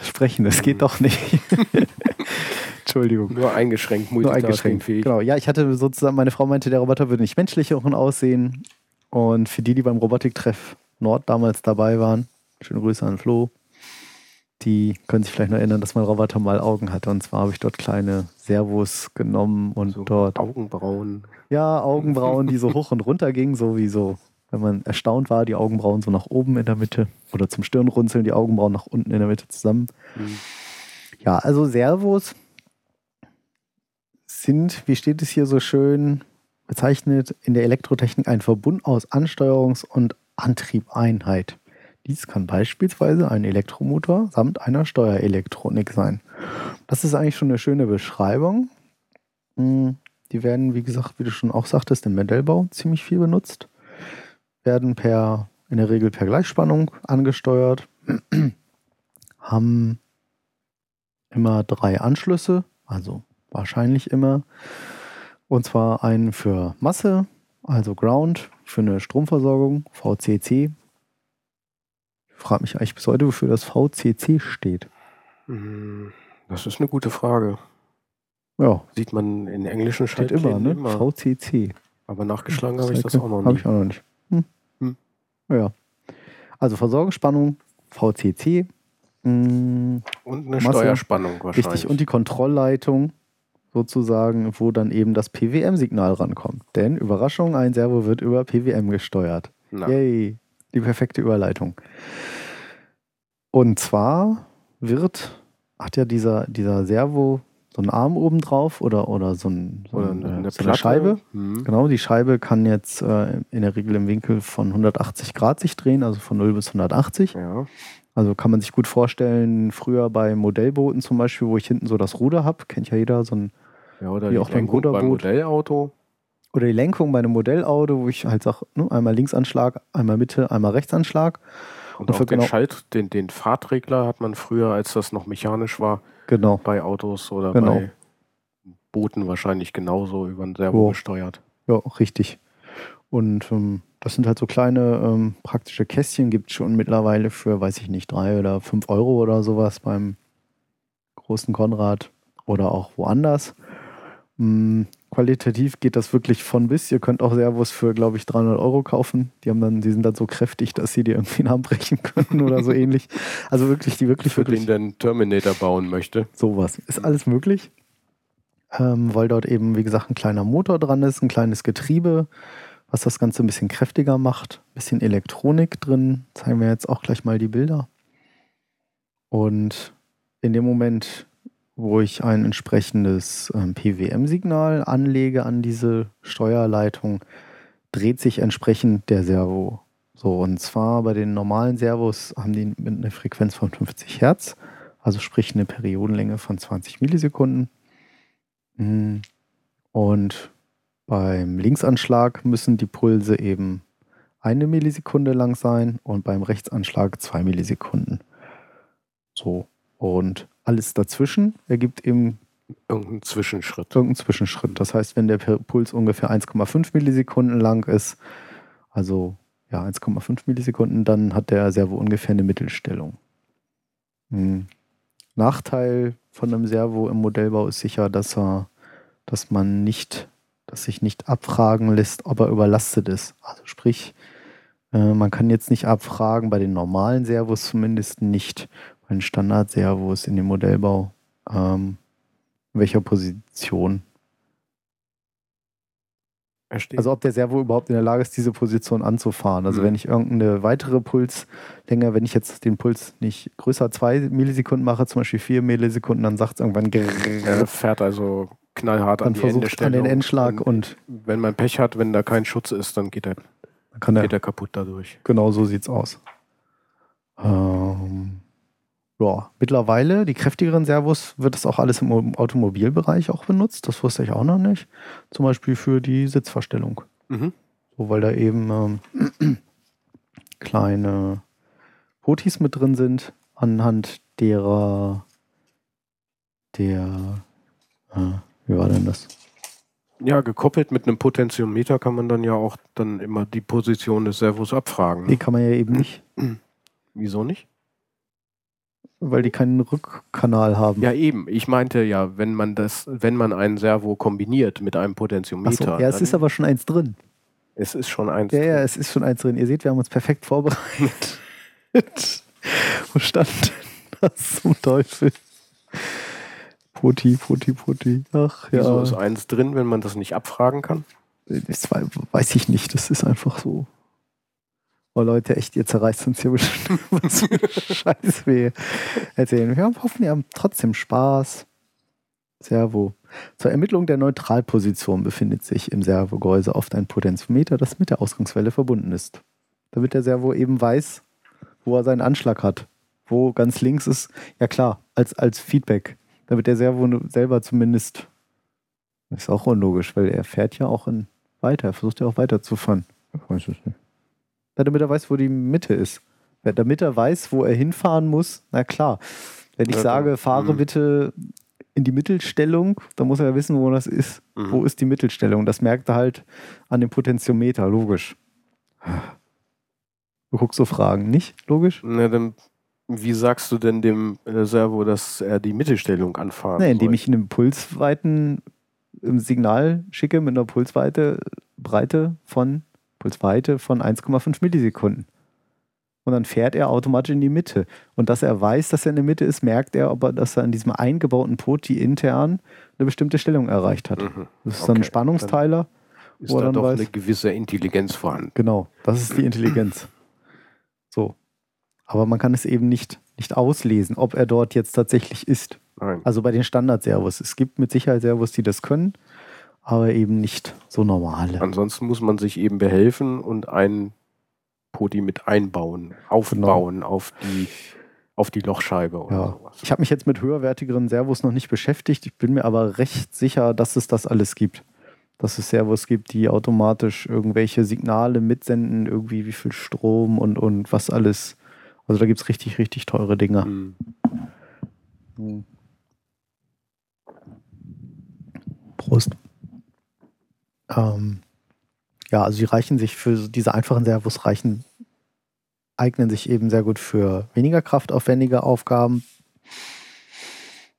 sprechen, das geht doch nicht. Entschuldigung. Nur eingeschränkt, Nur eingeschränkt. Genau, ja, ich hatte sozusagen, meine Frau meinte, der Roboter würde nicht menschlich auch aussehen. Und für die, die beim Robotiktreff Nord damals dabei waren, schöne Grüße an Flo, die können sich vielleicht noch erinnern, dass mein Roboter mal Augen hatte. Und zwar habe ich dort kleine Servos genommen und so dort. Augenbrauen. Ja, Augenbrauen, die so hoch und runter gingen, so wie so, wenn man erstaunt war, die Augenbrauen so nach oben in der Mitte oder zum Stirnrunzeln, die Augenbrauen nach unten in der Mitte zusammen. Mhm. Ja, also Servos sind, wie steht es hier so schön bezeichnet, in der Elektrotechnik ein Verbund aus Ansteuerungs- und Antriebeinheit. Dies kann beispielsweise ein Elektromotor samt einer Steuerelektronik sein. Das ist eigentlich schon eine schöne Beschreibung. Hm, die werden, wie gesagt, wie du schon auch sagtest, im Modellbau ziemlich viel benutzt. Werden per, in der Regel per Gleichspannung angesteuert. Haben immer drei Anschlüsse, also wahrscheinlich immer. Und zwar einen für Masse, also Ground, für eine Stromversorgung, VCC, frage mich eigentlich bis heute, wofür das VCC steht. Hm, das ist eine gute Frage. Ja. Sieht man in englischen Steht immer, ne? Immer. VCC. Aber nachgeschlagen habe ich das auch noch nicht. Habe ich auch noch nicht. Ja. Also Versorgungsspannung, VCC. Hm. Und eine Masse, Steuerspannung wahrscheinlich. Richtig. Und die Kontrollleitung sozusagen, wo dann eben das PWM-Signal rankommt. Denn Überraschung, ein Servo wird über PWM gesteuert. Na. Yay die perfekte Überleitung. Und zwar wird, hat ja dieser, dieser Servo so einen Arm oben drauf oder, oder so, ein, so, oder eine, so eine Scheibe. Mhm. Genau, die Scheibe kann jetzt äh, in der Regel im Winkel von 180 Grad sich drehen, also von 0 bis 180. Ja. Also kann man sich gut vorstellen, früher bei Modellbooten zum Beispiel, wo ich hinten so das Ruder habe, kennt ja jeder so ein ja, oder wie auch beim Ruderboot. Modellauto. Oder die Lenkung bei einem Modellauto, wo ich halt sage, ne, einmal Linksanschlag, einmal Mitte, einmal Rechtsanschlag. Und, und auch den, genau Schalt, den, den Fahrtregler hat man früher, als das noch mechanisch war, genau. bei Autos oder genau. bei Booten wahrscheinlich genauso über ein Servo oh. gesteuert. Ja, richtig. Und ähm, das sind halt so kleine ähm, praktische Kästchen, gibt es schon mittlerweile für, weiß ich nicht, drei oder fünf Euro oder sowas beim großen Konrad oder auch woanders. Hm, qualitativ geht das wirklich von bis. Ihr könnt auch Servos für, glaube ich, 300 Euro kaufen. Die haben dann, die sind dann so kräftig, dass sie dir irgendwie einen Arm brechen können oder so ähnlich. Also wirklich, die wirklich für wirklich. den dann Terminator bauen möchte. Sowas. Ist alles möglich. Ähm, weil dort eben, wie gesagt, ein kleiner Motor dran ist, ein kleines Getriebe, was das Ganze ein bisschen kräftiger macht. Ein bisschen Elektronik drin. Zeigen wir jetzt auch gleich mal die Bilder. Und in dem Moment wo ich ein entsprechendes ähm, PWM-Signal anlege an diese Steuerleitung, dreht sich entsprechend der Servo. So, und zwar bei den normalen Servos haben die eine Frequenz von 50 Hertz, also sprich eine Periodenlänge von 20 Millisekunden. Mhm. Und beim Linksanschlag müssen die Pulse eben eine Millisekunde lang sein und beim Rechtsanschlag zwei Millisekunden. So. Und alles dazwischen ergibt eben irgendeinen Zwischenschritt. Irgendeinen Zwischenschritt. Das heißt, wenn der Puls ungefähr 1,5 Millisekunden lang ist, also ja 1,5 Millisekunden, dann hat der Servo ungefähr eine Mittelstellung. Hm. Nachteil von einem Servo im Modellbau ist sicher, dass er, dass man nicht, dass sich nicht abfragen lässt, ob er überlastet ist. Also sprich, äh, man kann jetzt nicht abfragen, bei den normalen Servos zumindest nicht, ein Standardservos in dem Modellbau. Ähm, in welcher Position? Verstehe. Also ob der Servo überhaupt in der Lage ist, diese Position anzufahren. Also mhm. wenn ich irgendeine weitere Pulslänge, wenn ich jetzt den Puls nicht größer 2 Millisekunden mache, zum Beispiel 4 Millisekunden, dann sagt es irgendwann Er fährt also knallhart dann an, die versucht an den Endschlag und, und, wenn man Pech hat, wenn da kein Schutz ist, dann geht er, kann geht er kaputt dadurch. Genau so sieht's aus. Ähm, ja, mittlerweile, die kräftigeren Servos, wird das auch alles im Automobilbereich auch benutzt. Das wusste ich auch noch nicht. Zum Beispiel für die Sitzverstellung. Mhm. So, weil da eben ähm, kleine Potis mit drin sind, anhand derer der, äh, wie war denn das? Ja, gekoppelt mit einem Potentiometer kann man dann ja auch dann immer die Position des Servos abfragen. Ne? Die kann man ja eben nicht. Wieso nicht? Weil die keinen Rückkanal haben. Ja, eben. Ich meinte ja, wenn man das, wenn man einen Servo kombiniert mit einem Potentiometer. So, ja, es ist aber schon eins drin. Es ist schon eins ja, drin. Ja, es ist schon eins drin. Ihr seht, wir haben uns perfekt vorbereitet. Wo stand denn das zum Teufel? Poti, Poti, Poti. Ach ja. Wieso ist eins drin, wenn man das nicht abfragen kann? Das weiß ich nicht. Das ist einfach so. Oh Leute, echt, ihr zerreißt uns hier bestimmt was für Scheiß weh erzählen. Wir hoffen, ihr habt trotzdem Spaß. Servo. Zur Ermittlung der Neutralposition befindet sich im Servogehäuse oft ein Potentiometer, das mit der Ausgangswelle verbunden ist. Damit der Servo eben weiß, wo er seinen Anschlag hat. Wo ganz links ist, ja klar, als, als Feedback damit der Servo selber zumindest. Ist auch unlogisch, weil er fährt ja auch in weiter. Er versucht ja auch weiterzufahren. Ich weiß es nicht. Damit er weiß, wo die Mitte ist. Damit er weiß, wo er hinfahren muss, na klar. Wenn ich ja, sage, fahre mhm. bitte in die Mittelstellung, dann muss er ja wissen, wo das ist. Mhm. Wo ist die Mittelstellung? Das merkt er halt an dem Potentiometer, logisch. Du guckst so Fragen, nicht? Logisch? Na, dann wie sagst du denn dem äh, Servo, dass er die Mittelstellung anfahren nee, indem soll? ich einen Pulsweiten im Signal schicke mit einer Pulsweite Breite von Pulsweite von 1,5 Millisekunden. Und dann fährt er automatisch in die Mitte. Und dass er weiß, dass er in der Mitte ist, merkt er, ob er, dass er an diesem eingebauten Poti intern eine bestimmte Stellung erreicht hat. Mhm. Das ist okay. dann ein Spannungsteiler. Dann ist da dann doch weiß, eine gewisse Intelligenz vorhanden. Genau, das ist die Intelligenz. So. Aber man kann es eben nicht, nicht auslesen, ob er dort jetzt tatsächlich ist. Nein. Also bei den Standard-Servos. Es gibt mit Sicherheit Servos, die das können, aber eben nicht so normale. Ansonsten muss man sich eben behelfen und einen Poti mit einbauen, aufbauen genau. auf die auf die Lochscheibe oder ja. sowas. Ich habe mich jetzt mit höherwertigeren Servos noch nicht beschäftigt. Ich bin mir aber recht sicher, dass es das alles gibt. Dass es Servos gibt, die automatisch irgendwelche Signale mitsenden, irgendwie wie viel Strom und, und was alles also da gibt es richtig, richtig teure Dinger. Mhm. Mhm. Prost. Ähm, ja, also die reichen sich für diese einfachen Servos reichen, eignen sich eben sehr gut für weniger kraftaufwendige Aufgaben.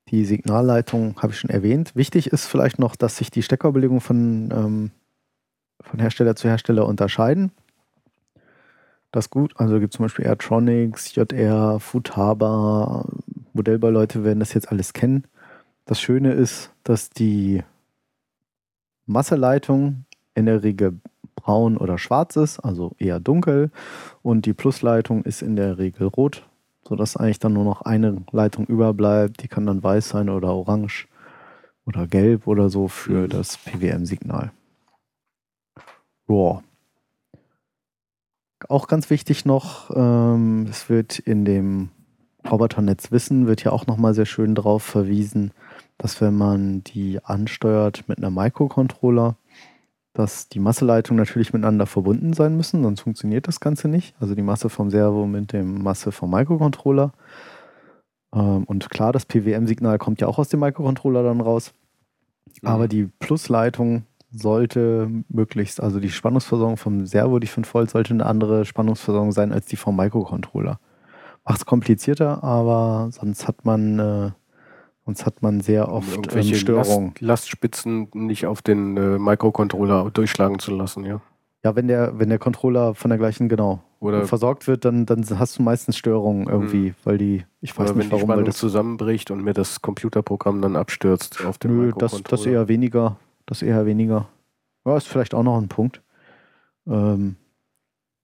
Die Signalleitung habe ich schon erwähnt. Wichtig ist vielleicht noch, dass sich die Steckerbelegungen von, ähm, von Hersteller zu Hersteller unterscheiden das gut. Also gibt zum Beispiel Airtronics, JR, Futaba, Modellbauleute werden das jetzt alles kennen. Das Schöne ist, dass die Masseleitung in der Regel braun oder schwarz ist, also eher dunkel. Und die Plusleitung ist in der Regel rot, sodass eigentlich dann nur noch eine Leitung überbleibt. Die kann dann weiß sein oder orange oder gelb oder so für das PWM-Signal. Boah. Auch ganz wichtig noch, ähm, es wird in dem Roboternetz Wissen, wird ja auch nochmal sehr schön darauf verwiesen, dass wenn man die ansteuert mit einem Microcontroller, dass die Masseleitungen natürlich miteinander verbunden sein müssen, sonst funktioniert das Ganze nicht. Also die Masse vom Servo mit dem Masse vom Microcontroller. Ähm, und klar, das PWM-Signal kommt ja auch aus dem Microcontroller dann raus. Mhm. Aber die Plusleitung sollte möglichst, also die Spannungsversorgung vom Servo, die 5 Volt, sollte eine andere Spannungsversorgung sein als die vom Microcontroller. Macht es komplizierter, aber sonst hat man, äh, sonst hat man sehr oft ähm, Störungen. Last, Lastspitzen nicht auf den äh, Microcontroller durchschlagen zu lassen, ja. Ja, wenn der, wenn der Controller von der gleichen, genau, Oder versorgt wird, dann, dann hast du meistens Störungen irgendwie, mhm. weil die, ich weiß Oder nicht wenn warum. Wenn die Spannung das zusammenbricht und mir das Computerprogramm dann abstürzt auf den Nö, das, das eher weniger. Das eher weniger. Ja, ist vielleicht auch noch ein Punkt. Ähm,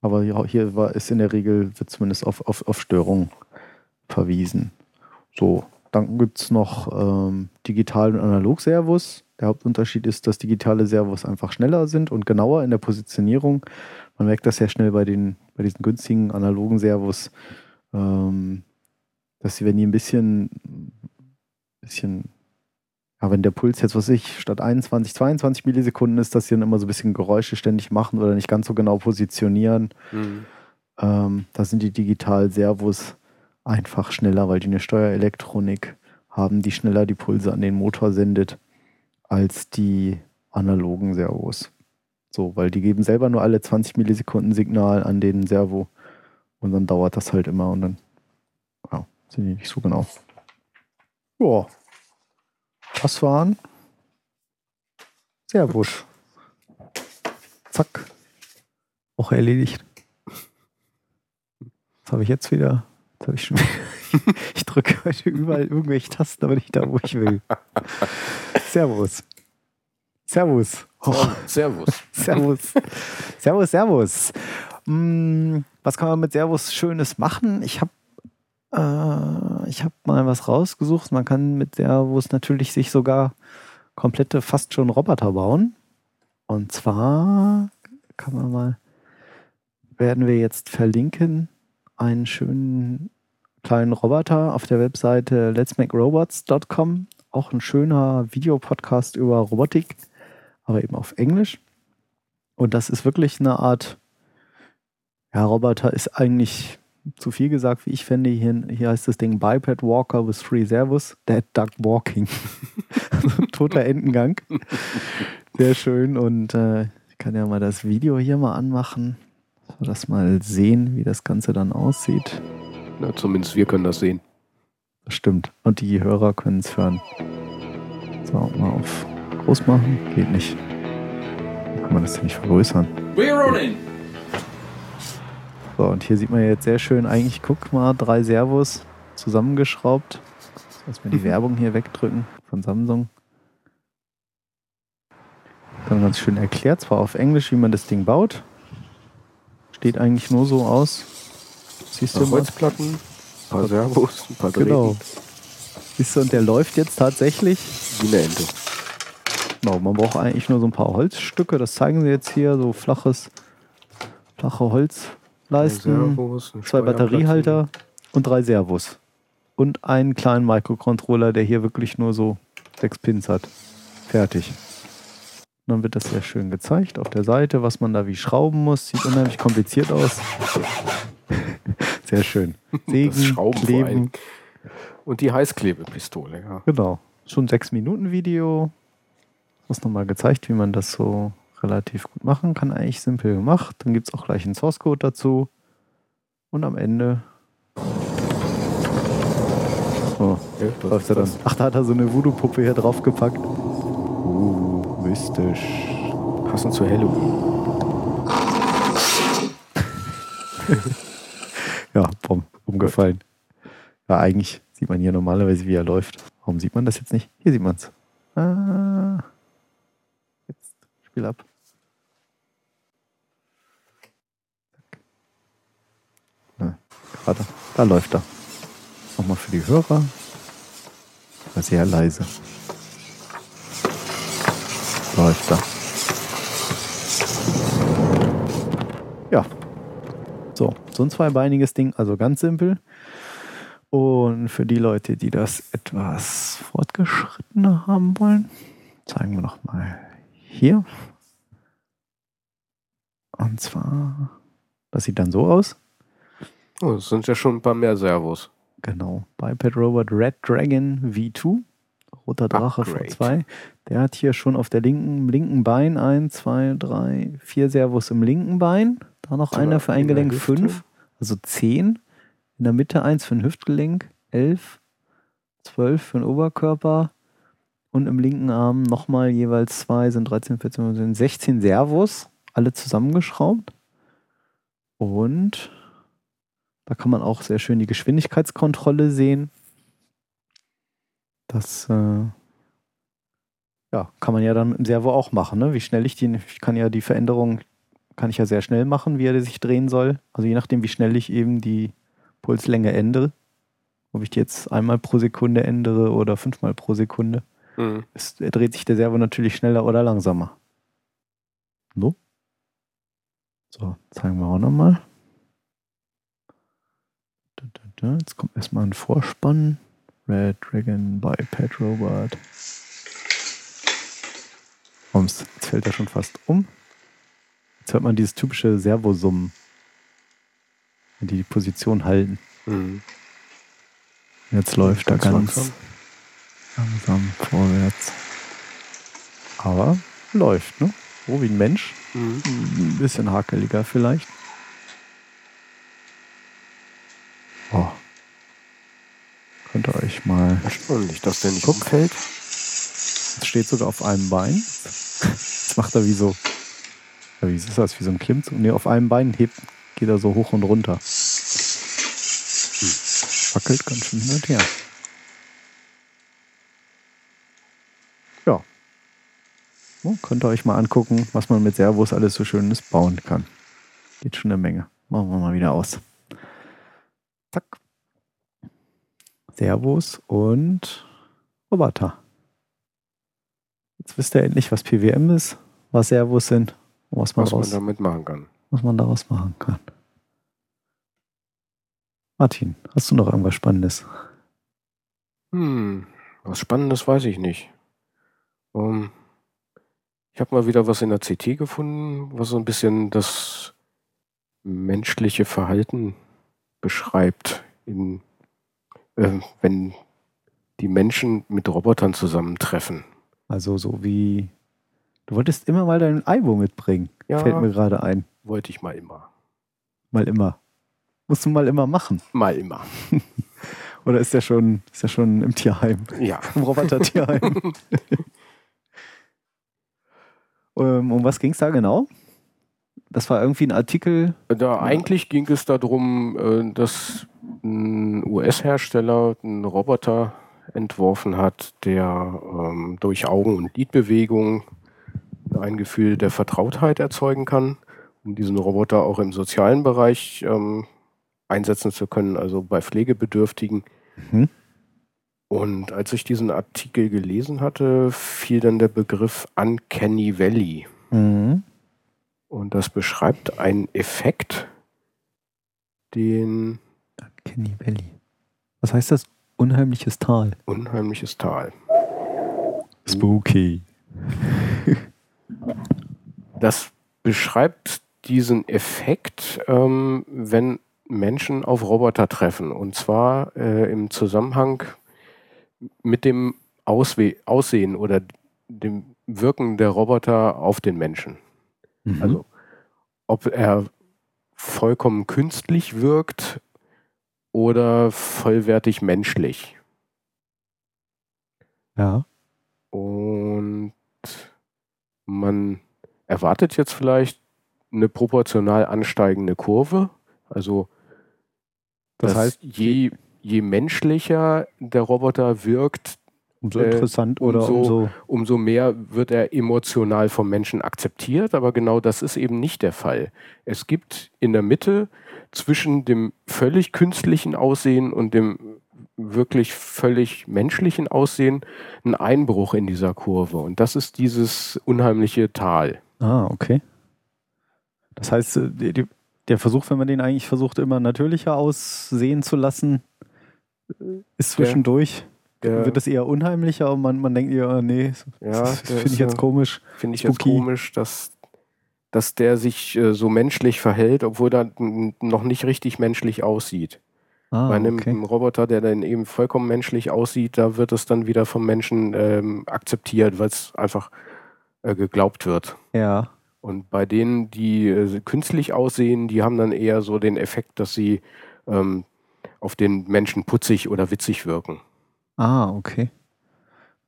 aber hier war, ist in der Regel, wird zumindest auf, auf, auf Störungen verwiesen. So, dann gibt es noch ähm, Digital- und Analog-Servos. Der Hauptunterschied ist, dass digitale Servos einfach schneller sind und genauer in der Positionierung. Man merkt das sehr schnell bei, den, bei diesen günstigen analogen Servos, ähm, dass sie, wenn die ein bisschen, bisschen ja, wenn der Puls jetzt, was ich, statt 21, 22 Millisekunden ist, dass sie dann immer so ein bisschen Geräusche ständig machen oder nicht ganz so genau positionieren. Mhm. Ähm, da sind die Digital-Servos einfach schneller, weil die eine Steuerelektronik haben, die schneller die Pulse an den Motor sendet als die analogen Servos. So, weil die geben selber nur alle 20 Millisekunden Signal an den Servo und dann dauert das halt immer und dann ja, sind die nicht so genau. Ja, das waren Servus. Zack. Auch erledigt. Was habe ich jetzt wieder? Ich schon ich drücke heute überall irgendwelche Tasten, aber nicht da, wo ich will. Servus. Servus. Oh. Servus. servus. Servus, Servus. Hm, was kann man mit Servus Schönes machen? Ich habe äh, ich habe mal was rausgesucht. Man kann mit Servus natürlich sich sogar komplette, fast schon Roboter bauen. Und zwar kann man mal, werden wir jetzt verlinken, einen schönen kleinen Roboter auf der Webseite letsmakerobots.com. Auch ein schöner Videopodcast über Robotik, aber eben auf Englisch. Und das ist wirklich eine Art, ja, Roboter ist eigentlich zu viel gesagt, wie ich finde. Hier, hier heißt das Ding Biped Walker with Free Servus, Dead Duck Walking. also, toter Entengang. Sehr schön und äh, ich kann ja mal das Video hier mal anmachen, das mal sehen, wie das Ganze dann aussieht. Na, zumindest wir können das sehen. Das stimmt. Und die Hörer können es hören. So, mal auf groß machen. Geht nicht. Kann man das denn nicht vergrößern? We're rolling! So, und hier sieht man jetzt sehr schön, eigentlich, guck mal, drei Servos zusammengeschraubt. Lass mir die. Werbung hier wegdrücken von Samsung. Dann ganz schön erklärt, zwar auf Englisch, wie man das Ding baut. Steht eigentlich nur so aus. Siehst du Holzplatten, ein paar Servos, ein paar Drähten. Genau. Siehst du, und der läuft jetzt tatsächlich. Wie eine Ente. Genau, man braucht eigentlich nur so ein paar Holzstücke. Das zeigen sie jetzt hier, so flaches, flache Holz, Leisten, Servos, zwei Batteriehalter und drei Servos. Und einen kleinen Microcontroller, der hier wirklich nur so sechs Pins hat. Fertig. Und dann wird das sehr schön gezeigt auf der Seite, was man da wie schrauben muss. Sieht unheimlich kompliziert aus. sehr schön. Sägen, kleben. Und die Heißklebepistole, ja. Genau. Schon sechs Minuten Video. Was nochmal gezeigt, wie man das so relativ gut machen kann. Eigentlich simpel gemacht. Dann gibt es auch gleich einen Source Code dazu. Und am Ende. Oh, ja, läuft er dann. Ach, da hat er so eine Voodoo-Puppe hier draufgepackt. Uh, mystisch. Passend zu Halloween. ja, bumm, umgefallen. Ja, eigentlich sieht man hier normalerweise, wie er läuft. Warum sieht man das jetzt nicht? Hier sieht man es. Ah. Jetzt Spiel ab. Warte, da läuft er. Nochmal für die Hörer. War sehr leise. Läuft er. Ja. So, so ein zweibeiniges Ding, also ganz simpel. Und für die Leute, die das etwas fortgeschrittener haben wollen, zeigen wir noch mal hier. Und zwar, das sieht dann so aus. Oh, das sind ja schon ein paar mehr Servos. Genau. Biped Robot Red Dragon V2. Roter Drache Upgrade. V2. Der hat hier schon auf der linken, linken Bein ein, zwei, drei, vier Servos im linken Bein. Da noch Aber einer für ein Gelenk, fünf. Also zehn. In der Mitte eins für ein Hüftgelenk, elf. Zwölf für den Oberkörper. Und im linken Arm nochmal jeweils zwei, sind 13, 14, sind 16 Servos. Alle zusammengeschraubt. Und da kann man auch sehr schön die Geschwindigkeitskontrolle sehen. Das äh, ja, kann man ja dann im Servo auch machen. Ne? Wie schnell ich die, ich kann ja die Veränderung, kann ich ja sehr schnell machen, wie er sich drehen soll. Also je nachdem, wie schnell ich eben die Pulslänge ändere. Ob ich die jetzt einmal pro Sekunde ändere oder fünfmal pro Sekunde. Mhm. Es, dreht sich der Servo natürlich schneller oder langsamer. No? So, zeigen wir auch nochmal. Jetzt kommt erstmal ein Vorspann. Red Dragon by Pet Robot. Jetzt fällt er schon fast um. Jetzt hört man dieses typische Servosummen. Wenn die die Position halten. Mhm. Jetzt läuft ganz er ganz langsam. langsam vorwärts. Aber läuft, ne? So wie ein Mensch. Mhm. Ein bisschen hakeliger vielleicht. Ihr euch mal. Erstaunlich, dass der nicht Guck. umfällt. Jetzt steht sogar auf einem Bein. Jetzt macht er wie so. Wie ist das? Wie so ein Klimmzug? Nee, auf einem Bein hebt, geht er so hoch und runter. Hm. Wackelt ganz schön hin und her. Ja. Oh, könnt ihr euch mal angucken, was man mit Servos alles so Schönes bauen kann. Geht schon eine Menge. Machen wir mal wieder aus. Servos und Roboter. Jetzt wisst ihr endlich, was PWM ist, was Servos sind und was man, was man damit machen kann. Was man daraus machen kann. Martin, hast du noch irgendwas Spannendes? Hm, was Spannendes weiß ich nicht. Um, ähm, ich habe mal wieder was in der CT gefunden, was so ein bisschen das menschliche Verhalten beschreibt, in, äh, wenn die Menschen mit Robotern zusammentreffen. Also so wie du wolltest immer mal dein Aibo mitbringen. Ja, Fällt mir gerade ein. Wollte ich mal immer. Mal immer. Musst du mal immer machen. Mal immer. Oder ist der schon, ist der schon im Tierheim? Ja. Im Roboter-Tierheim. um, um was ging es da genau? Das war irgendwie ein Artikel. Da eigentlich ging es darum, äh, dass ein US-Hersteller einen Roboter entworfen hat, der ähm, durch Augen- und Lidbewegungen ein Gefühl der Vertrautheit erzeugen kann, um diesen Roboter auch im sozialen Bereich ähm, einsetzen zu können, also bei Pflegebedürftigen. Mhm. Und als ich diesen Artikel gelesen hatte, fiel dann der Begriff Uncanny Valley. Mhm. Und das beschreibt einen Effekt, den. Uncanny Valley. Was heißt das? Unheimliches Tal. Unheimliches Tal. Spooky. Das beschreibt diesen Effekt, ähm, wenn Menschen auf Roboter treffen. Und zwar äh, im Zusammenhang mit dem Auswe Aussehen oder dem Wirken der Roboter auf den Menschen. Mhm. Also ob er vollkommen künstlich wirkt oder vollwertig menschlich. Ja. Und man erwartet jetzt vielleicht eine proportional ansteigende Kurve. Also das heißt, je, je menschlicher der Roboter wirkt, umso äh, interessant oder umso, umso, umso mehr wird er emotional vom Menschen akzeptiert. Aber genau das ist eben nicht der Fall. Es gibt in der Mitte zwischen dem völlig künstlichen Aussehen und dem wirklich völlig menschlichen Aussehen einen Einbruch in dieser Kurve. Und das ist dieses unheimliche Tal. Ah, okay. Das heißt, äh, der Versuch, wenn man den eigentlich versucht, immer natürlicher aussehen zu lassen, ist zwischendurch. Der, wird es eher unheimlicher und man, man denkt ja, oh, nee, ja, finde ich jetzt komisch. Finde ich jetzt komisch, dass, dass der sich äh, so menschlich verhält, obwohl er noch nicht richtig menschlich aussieht. Ah, Bei einem okay. Roboter, der dann eben vollkommen menschlich aussieht, da wird es dann wieder vom Menschen ähm, akzeptiert, weil es einfach äh, geglaubt wird. Ja. Und bei denen, die äh, künstlich aussehen, die haben dann eher so den Effekt, dass sie ähm, auf den Menschen putzig oder witzig wirken. Ah, okay.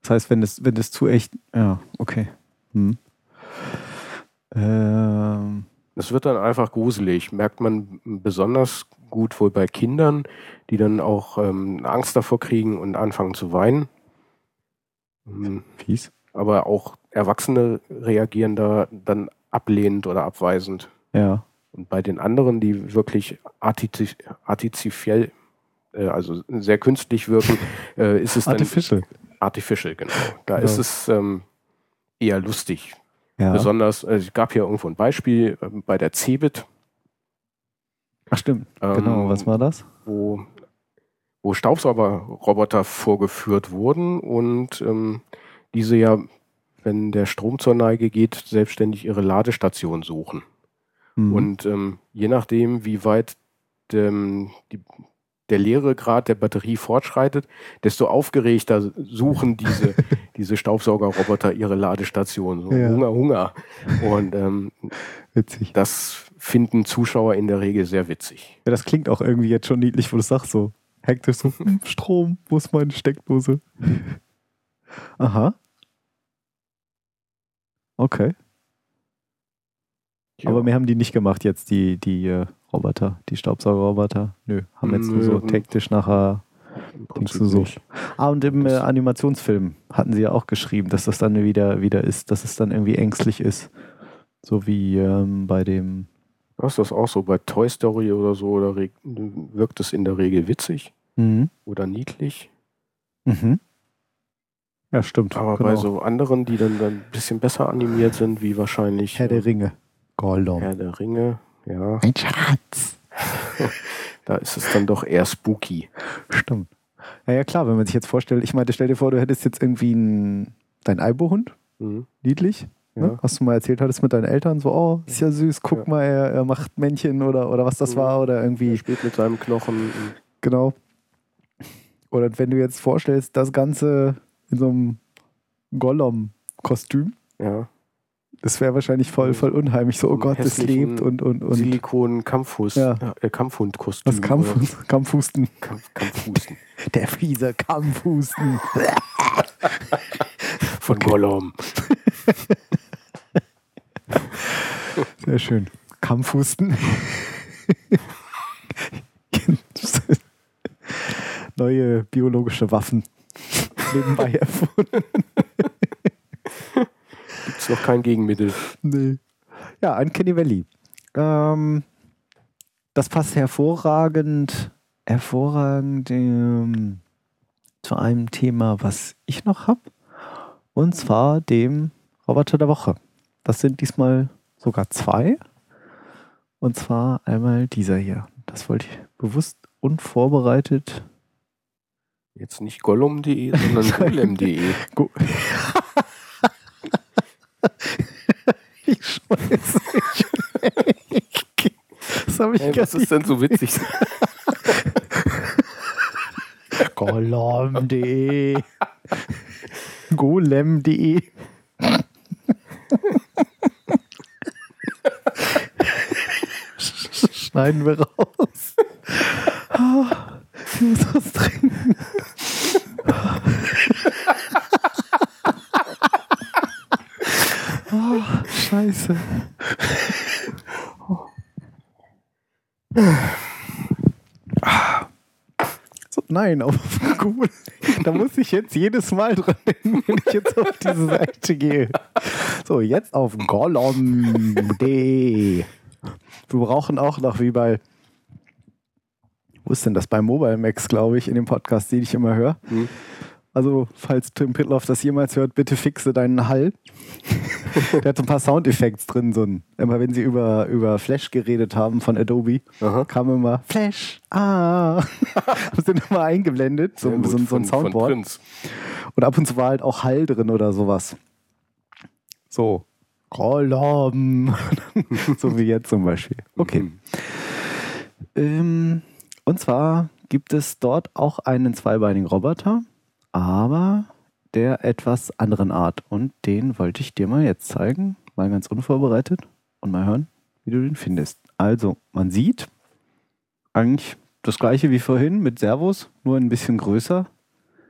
Das heißt, wenn es, wenn es zu echt. Ja, okay. Hm. Ähm. Das wird dann einfach gruselig. Merkt man besonders gut wohl bei Kindern, die dann auch ähm, Angst davor kriegen und anfangen zu weinen. Hm. Fies. Aber auch Erwachsene reagieren da dann ablehnend oder abweisend. Ja. Und bei den anderen, die wirklich artifiziell, äh, also sehr künstlich wirken, äh, ist es dann. Artificial. Artificial, genau. Da genau. ist es ähm, eher lustig. Ja. Besonders, äh, es gab hier irgendwo ein Beispiel äh, bei der Cebit. Ach stimmt, ähm, genau. Was war das? Wo, wo Staubsaugerroboter vorgeführt wurden und ähm, diese ja wenn der Strom zur Neige geht, selbstständig ihre Ladestation suchen. Mhm. Und ähm, je nachdem, wie weit dem, die, der Leeregrad der Batterie fortschreitet, desto aufgeregter suchen diese, diese Staubsaugerroboter ihre Ladestation. So ja. Hunger, Hunger. Und ähm, witzig. das finden Zuschauer in der Regel sehr witzig. Ja, das klingt auch irgendwie jetzt schon niedlich, wo du sagst so, hektisch so, hm, Strom, wo ist meine Steckdose? Aha. Okay. Ja. Aber mehr haben die nicht gemacht jetzt, die, die äh, Roboter, die Staubsaugerroboter. Nö, haben jetzt nur so taktisch nachher. Denkst du so. Ah, und im äh, Animationsfilm hatten sie ja auch geschrieben, dass das dann wieder, wieder ist, dass es dann irgendwie ängstlich ist. So wie ähm, bei dem. Ist das auch so? Bei Toy Story oder so? Oder wirkt es in der Regel witzig? Mhm. Oder niedlich? Mhm. Ja, stimmt. Aber genau. bei so anderen, die dann, dann ein bisschen besser animiert sind, wie wahrscheinlich. Herr der Ringe. Gollum. Herr der Ringe, ja. Mein Schatz. da ist es dann doch eher spooky. Stimmt. Ja, ja, klar, wenn man sich jetzt vorstellt, ich meine, stell dir vor, du hättest jetzt irgendwie einen, deinen Eibohund, mhm. niedlich, ne? ja. ne? was du mal erzählt hattest mit deinen Eltern, so, oh, ist ja süß, guck ja. mal, er, er, macht Männchen oder, oder was das mhm. war oder irgendwie. Er spielt mit seinem Knochen. Genau. Oder wenn du jetzt vorstellst, das Ganze in so einem Gollum-Kostüm. Ja. Das wäre wahrscheinlich voll, voll unheimlich. So, oh Gott, das lebt und, und, und. Silikon-Kampfhus. Ja. Äh, Kampfhund-Kostüm. Das Kampf, Kampfhusten. Kampf, Kampfhusten. Der fiese Kampfhusten. Von Gollum. Sehr schön. Kampfhusten. Neue biologische Waffen nebenbei erfunden. Gibt es noch kein Gegenmittel. Nee. Ja, Uncanny Valley. Ähm, das passt hervorragend, hervorragend ähm, zu einem Thema, was ich noch habe. Und zwar dem Roboter der Woche. Das sind diesmal sogar zwei. Und zwar einmal dieser hier. Das wollte ich bewusst unvorbereitet. Jetzt nicht gollum.de, sondern golem.de. Ich schmeiße Das habe ich hey, Was ist denn so witzig? Golem.de Golem.de Schneiden wir raus. Oh, ich muss was trinken. Oh, scheiße. So, nein, auf Google. Da muss ich jetzt jedes Mal dran denken, wenn ich jetzt auf diese Seite gehe. So, jetzt auf gollum.de. Wir brauchen auch noch wie bei wo ist denn das? Bei Mobile Max, glaube ich, in dem Podcast, den ich immer höre. Hm. Also, falls Tim Pitloff das jemals hört, bitte fixe deinen Hall. Der hat so ein paar Soundeffekte drin. So ein, immer wenn sie über, über Flash geredet haben von Adobe, Aha. kam immer Flash, ah. haben sie immer eingeblendet, so, so, so, ein Soundboard. und ab und zu war halt auch Hall drin oder sowas. So, Kolom. so wie jetzt zum Beispiel. Okay. Mhm. Ähm, und zwar gibt es dort auch einen zweibeinigen Roboter aber der etwas anderen Art. Und den wollte ich dir mal jetzt zeigen, mal ganz unvorbereitet und mal hören, wie du den findest. Also, man sieht eigentlich das gleiche wie vorhin mit Servus, nur ein bisschen größer.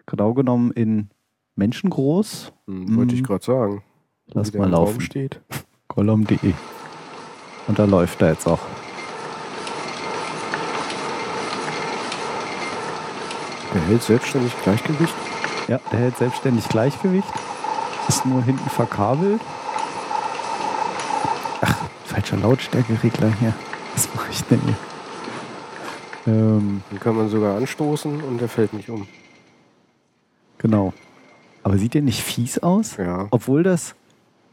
Genau genommen in menschengroß. Hm, wollte ich mhm. gerade sagen. Lass mal laufen. Raum steht. Column.de. Und da läuft er jetzt auch. Der hält selbstständig Gleichgewicht? Ja, der hält selbstständig Gleichgewicht. Ist nur hinten verkabelt. Ach, falscher Lautstärkeregler hier. Was mache ich denn hier? Ähm, Den kann man sogar anstoßen und der fällt nicht um. Genau. Aber sieht der nicht fies aus? Ja. Obwohl das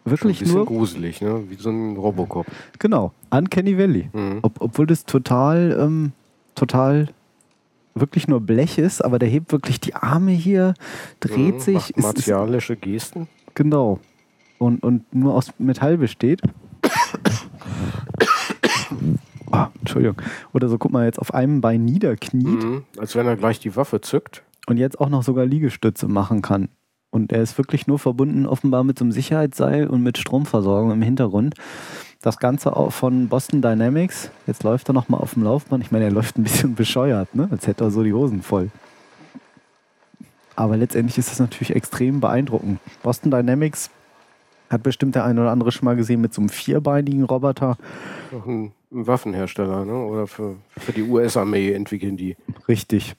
wirklich Schon ein bisschen gruselig, ne? Wie so ein Robocop. Genau. Uncanny Valley. Mhm. Ob, obwohl das total, ähm, total wirklich nur Blech ist, aber der hebt wirklich die Arme hier, dreht mhm, sich. Macht martialische ist, Gesten. Genau. Und, und nur aus Metall besteht. oh, Entschuldigung. Oder so, guck mal, jetzt auf einem Bein niederkniet. Mhm, als wenn er gleich die Waffe zückt. Und jetzt auch noch sogar Liegestütze machen kann. Und er ist wirklich nur verbunden offenbar mit so einem Sicherheitsseil und mit Stromversorgung im Hintergrund. Das Ganze auch von Boston Dynamics. Jetzt läuft er nochmal auf dem Laufband. Ich meine, er läuft ein bisschen bescheuert, ne? als hätte er so die Hosen voll. Aber letztendlich ist es natürlich extrem beeindruckend. Boston Dynamics Hat bestimmt der eine oder andere schon mal gesehen mit so einem vierbeinigen Roboter. Noch ein, ein Waffenhersteller, ne? Oder für, für die US-Armee entwickeln die. Richtig.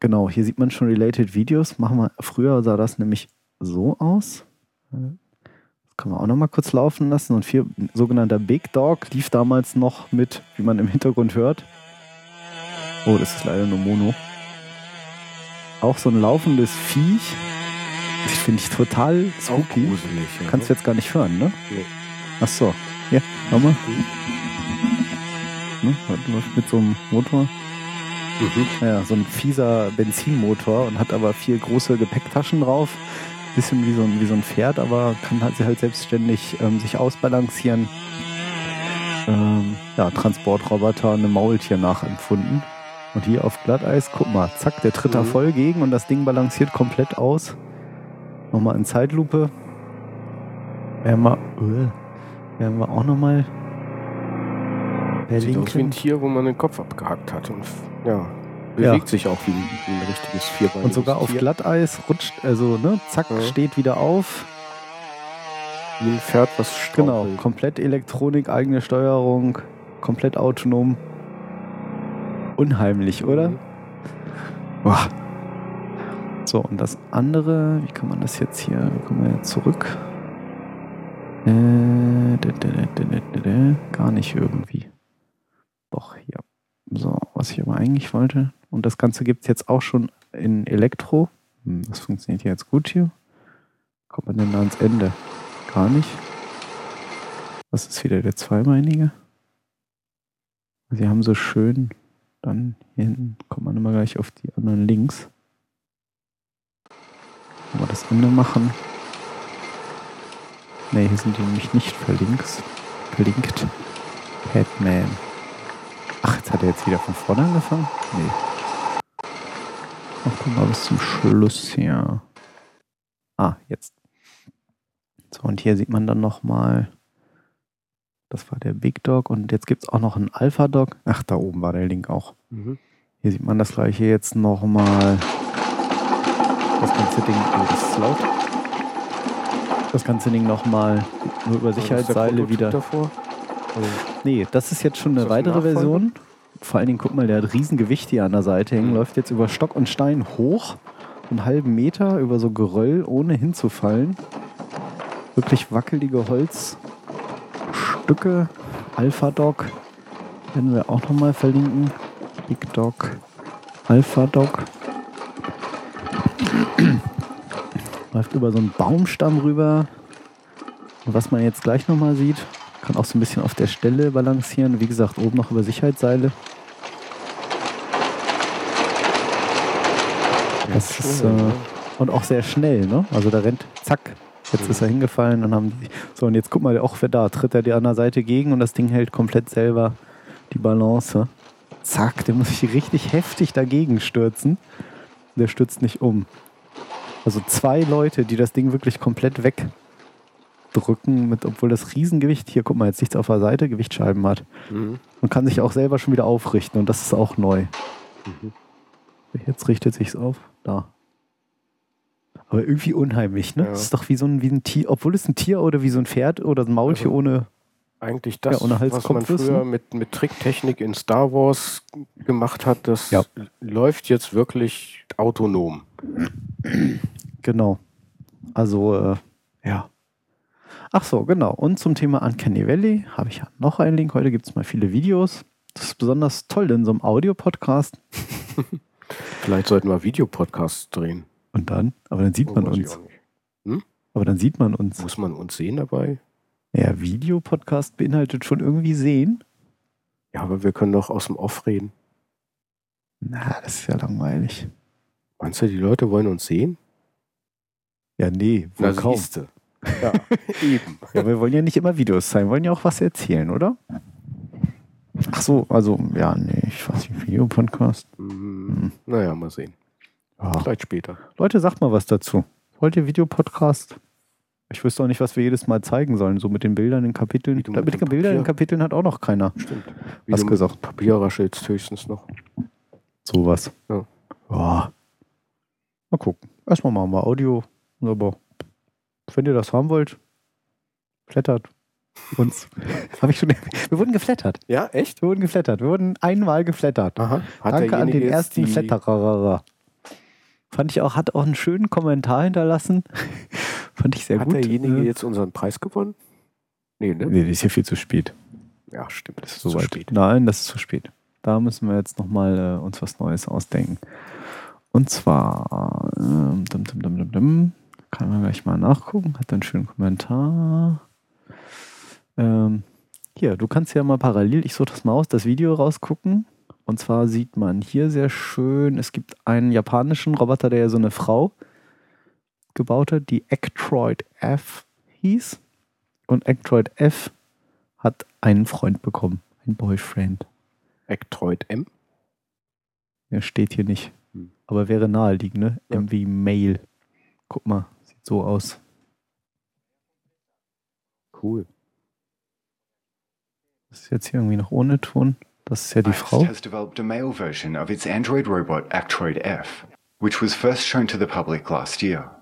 Genau, hier sieht man schon related Videos. Machen wir, früher sah das nämlich so aus. Können wir auch noch mal kurz laufen lassen. Und vier, sogenannter Big Dog lief damals noch mit, wie man im Hintergrund hört. Oh, das ist leider nur Mono. Auch so ein laufendes Viech. Das finde ich total spooky. gruselig. Ja, Kannst du jetzt gar nicht hören, ne? Nee. Ach so. Ja, schau mal. Ne? Läuft mit so einem Motor. Mhm. Ja, so ein fieser Benzinmotor und hat aber vier große Gepäcktaschen drauf. Bisschen wie so ein, wie so ein Pferd, aber kann halt, halt selbstständig ähm, sich ausbalancieren. Ähm, ja, Transportroboter, eine Maultier nachempfunden. Und hier auf Glatteis, guck mal, zack, der tritt da Mhm. voll gegen und das Ding balanciert komplett aus. Nochmal in Zeitlupe. Werden wir, äh, werden wir auch nochmal Sieht aus wie ein. Tier, wo man den Kopf abgehackt hat. Und ja, bewegt sich auch wie ein, wie ein richtiges Vierbeiniges Und sogar auf Tier. Glatteis rutscht, also ne, zack, Ja. steht wieder auf. Wie ein Pferd, was Genau, strauchelt. komplett Elektronik, eigene Steuerung, komplett autonom. Unheimlich, oder? Mhm. Boah. So, und das andere, wie kann man das jetzt hier, wie kommen wir jetzt zurück? Äh, gar nicht irgendwie. Doch, hier. So, was ich aber eigentlich wollte. Und das Ganze gibt es jetzt auch schon in Elektro. Hm, das funktioniert jetzt gut hier. Kommt man denn da ans Ende? Gar nicht. Das ist wieder der Zweibeinige. Sie haben so schön, dann hier hinten kommt man immer gleich auf die anderen Links. Wir das Ende machen? Ne, hier sind die nämlich nicht verlinkt. Verlinkt. Batman. Ach, jetzt hat er jetzt wieder von vorne angefangen? Nee. Ach, guck mal bis zum Schluss hier. Ah, jetzt. So, und hier sieht man dann nochmal, das war der Big Dog und jetzt gibt es auch noch einen Alpha Dog. Ach, da oben war der Link auch. Mhm. Hier sieht man das gleiche jetzt nochmal. Das ganze Ding, oh, das ist laut. Das ganze Ding nochmal nur über Also Sicherheitsseile wieder. davor. Also, Nee, das ist jetzt schon eine weitere? Version. Vor allen Dingen, guck mal, der hat Riesengewicht hier an der Seite hängen, läuft jetzt über Stock und Stein hoch, einen halben Meter über so Geröll, ohne hinzufallen. Wirklich wackelige Holzstücke. Alpha Dog werden wir auch nochmal verlinken. Big Dog, Alpha Dog. Läuft über so einen Baumstamm rüber. Und was man jetzt gleich nochmal sieht, kann auch so ein bisschen auf der Stelle balancieren. Wie gesagt, oben noch über Sicherheitsseile. Das ist, äh, und auch sehr schnell, ne? Also da rennt, zack, jetzt ist er hingefallen und haben die. So, und jetzt guck mal, auch wer da, tritt er die an der Seite gegen und das Ding hält komplett selber die Balance. Zack, der muss sich richtig heftig dagegen stürzen. Der stürzt nicht um. Also zwei Leute, die das Ding wirklich komplett wegdrücken, mit, obwohl das Riesengewicht, hier guck mal, jetzt nichts auf der Seite, Gewichtsscheiben hat. Mhm. Und kann sich auch selber schon wieder aufrichten und das ist auch neu. Mhm. Jetzt richtet sich's auf. Da. Aber irgendwie unheimlich, ne? Ja. Das ist doch wie so ein, wie ein Tier, obwohl es ein Tier oder wie so ein Pferd oder ein Maultier Also- ohne. Eigentlich das, Ja, ohne was man ist, früher ne? mit, mit Tricktechnik in Star Wars gemacht hat, das Ja. läuft jetzt wirklich autonom. Genau. Also, äh, ja. Ach so, genau. Und zum Thema Uncanny Valley habe ich ja noch einen Link. Heute gibt es mal viele Videos. Das ist besonders toll in so einem Audio-Podcast. Vielleicht sollten wir Videopodcasts drehen. Und dann, aber dann sieht Oh, man uns. nicht. Aber dann sieht man uns. Muss man uns sehen dabei? Ja, Videopodcast beinhaltet schon irgendwie sehen. Ja, aber wir können doch aus dem Off reden. Na, das ist ja langweilig. Meinst du, die Leute wollen uns sehen? Ja, nee, wohl kaum. siehste. Ja, eben. Ja, wir wollen ja nicht immer Videos zeigen, wir wollen ja auch was erzählen, oder? Ach so, also, ja, nee, ich weiß nicht, Videopodcast. Mhm. Naja, mal sehen. Ja. Vielleicht später. Leute, sagt mal was dazu. Wollt ihr Videopodcast? Ich wüsste auch nicht, was wir jedes Mal zeigen sollen, so mit den Bildern in Kapiteln. Wie Mit, mit den Bildern in Kapiteln hat auch noch keiner Stimmt. was du mit gesagt. Papier raschelst höchstens noch. Sowas. Ja. Ja. Mal gucken. Erstmal machen wir Audio. Aber wenn ihr das haben wollt, Flattert uns. Habe ich schon. Wir wurden geflattert. Ja, echt? Wir wurden geflattert. Wir wurden einmal geflattert. Aha. Hat Danke an den ersten die- Flatterer. Fand ich auch, hat auch einen schönen Kommentar hinterlassen. Fand ich sehr Hat gut. derjenige Äh, jetzt unseren Preis gewonnen? Nee, ne? Nee, das ist ja viel zu spät. Ja, stimmt. Das ist So zu weit. spät. Nein, das ist zu spät. Da müssen wir jetzt nochmal äh, uns was Neues ausdenken. Und zwar, dum, dum, dum, dum, kann man gleich mal nachgucken. Hat einen schönen Kommentar. Ähm, hier, du kannst ja mal parallel, ich suche das mal aus, das Video rausgucken. Und zwar sieht man hier sehr schön, es gibt einen japanischen Roboter, der ja so eine Frau gebaut hat, die Actroid F hieß. Und Actroid F hat einen Freund bekommen, einen Boyfriend. Actroid M? Der steht hier nicht. Hm. Aber wäre naheliegend, ne? Ja. M wie Mail. Guck mal, sieht so aus. Cool. Das ist jetzt hier irgendwie noch ohne Ton. Das ist ja die Ice Frau. has developed a male version of its android robot Actroid F, which was first shown to the public last year.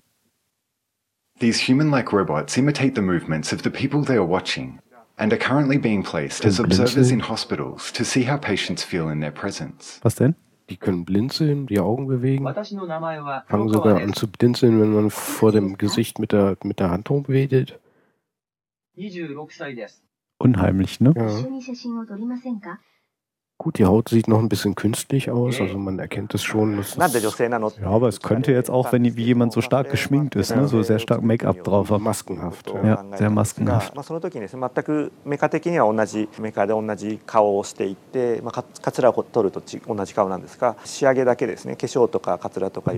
These human like robots imitate the movements of the people they are watching and are currently being placed as Und observers blinzeln. in hospitals to see how patients feel in their presence. Was denn? Die können blinzeln, die Augen bewegen, 私の名前は fangen 黒 sogar 川で an す zu blinzeln, wenn man vor dem Gesicht mit der, mit der Hand rumwedelt. 26歳です。 Unheimlich, ne? 一 Ja. Gut, die Haut sieht noch ein bisschen künstlich aus, also man erkennt es schon. Dass das, ja, aber es könnte jetzt auch, wenn wie jemand so stark geschminkt ist, ne, so sehr stark Make-up drauf hat. Maskenhaft. Ja, sehr maskenhaft.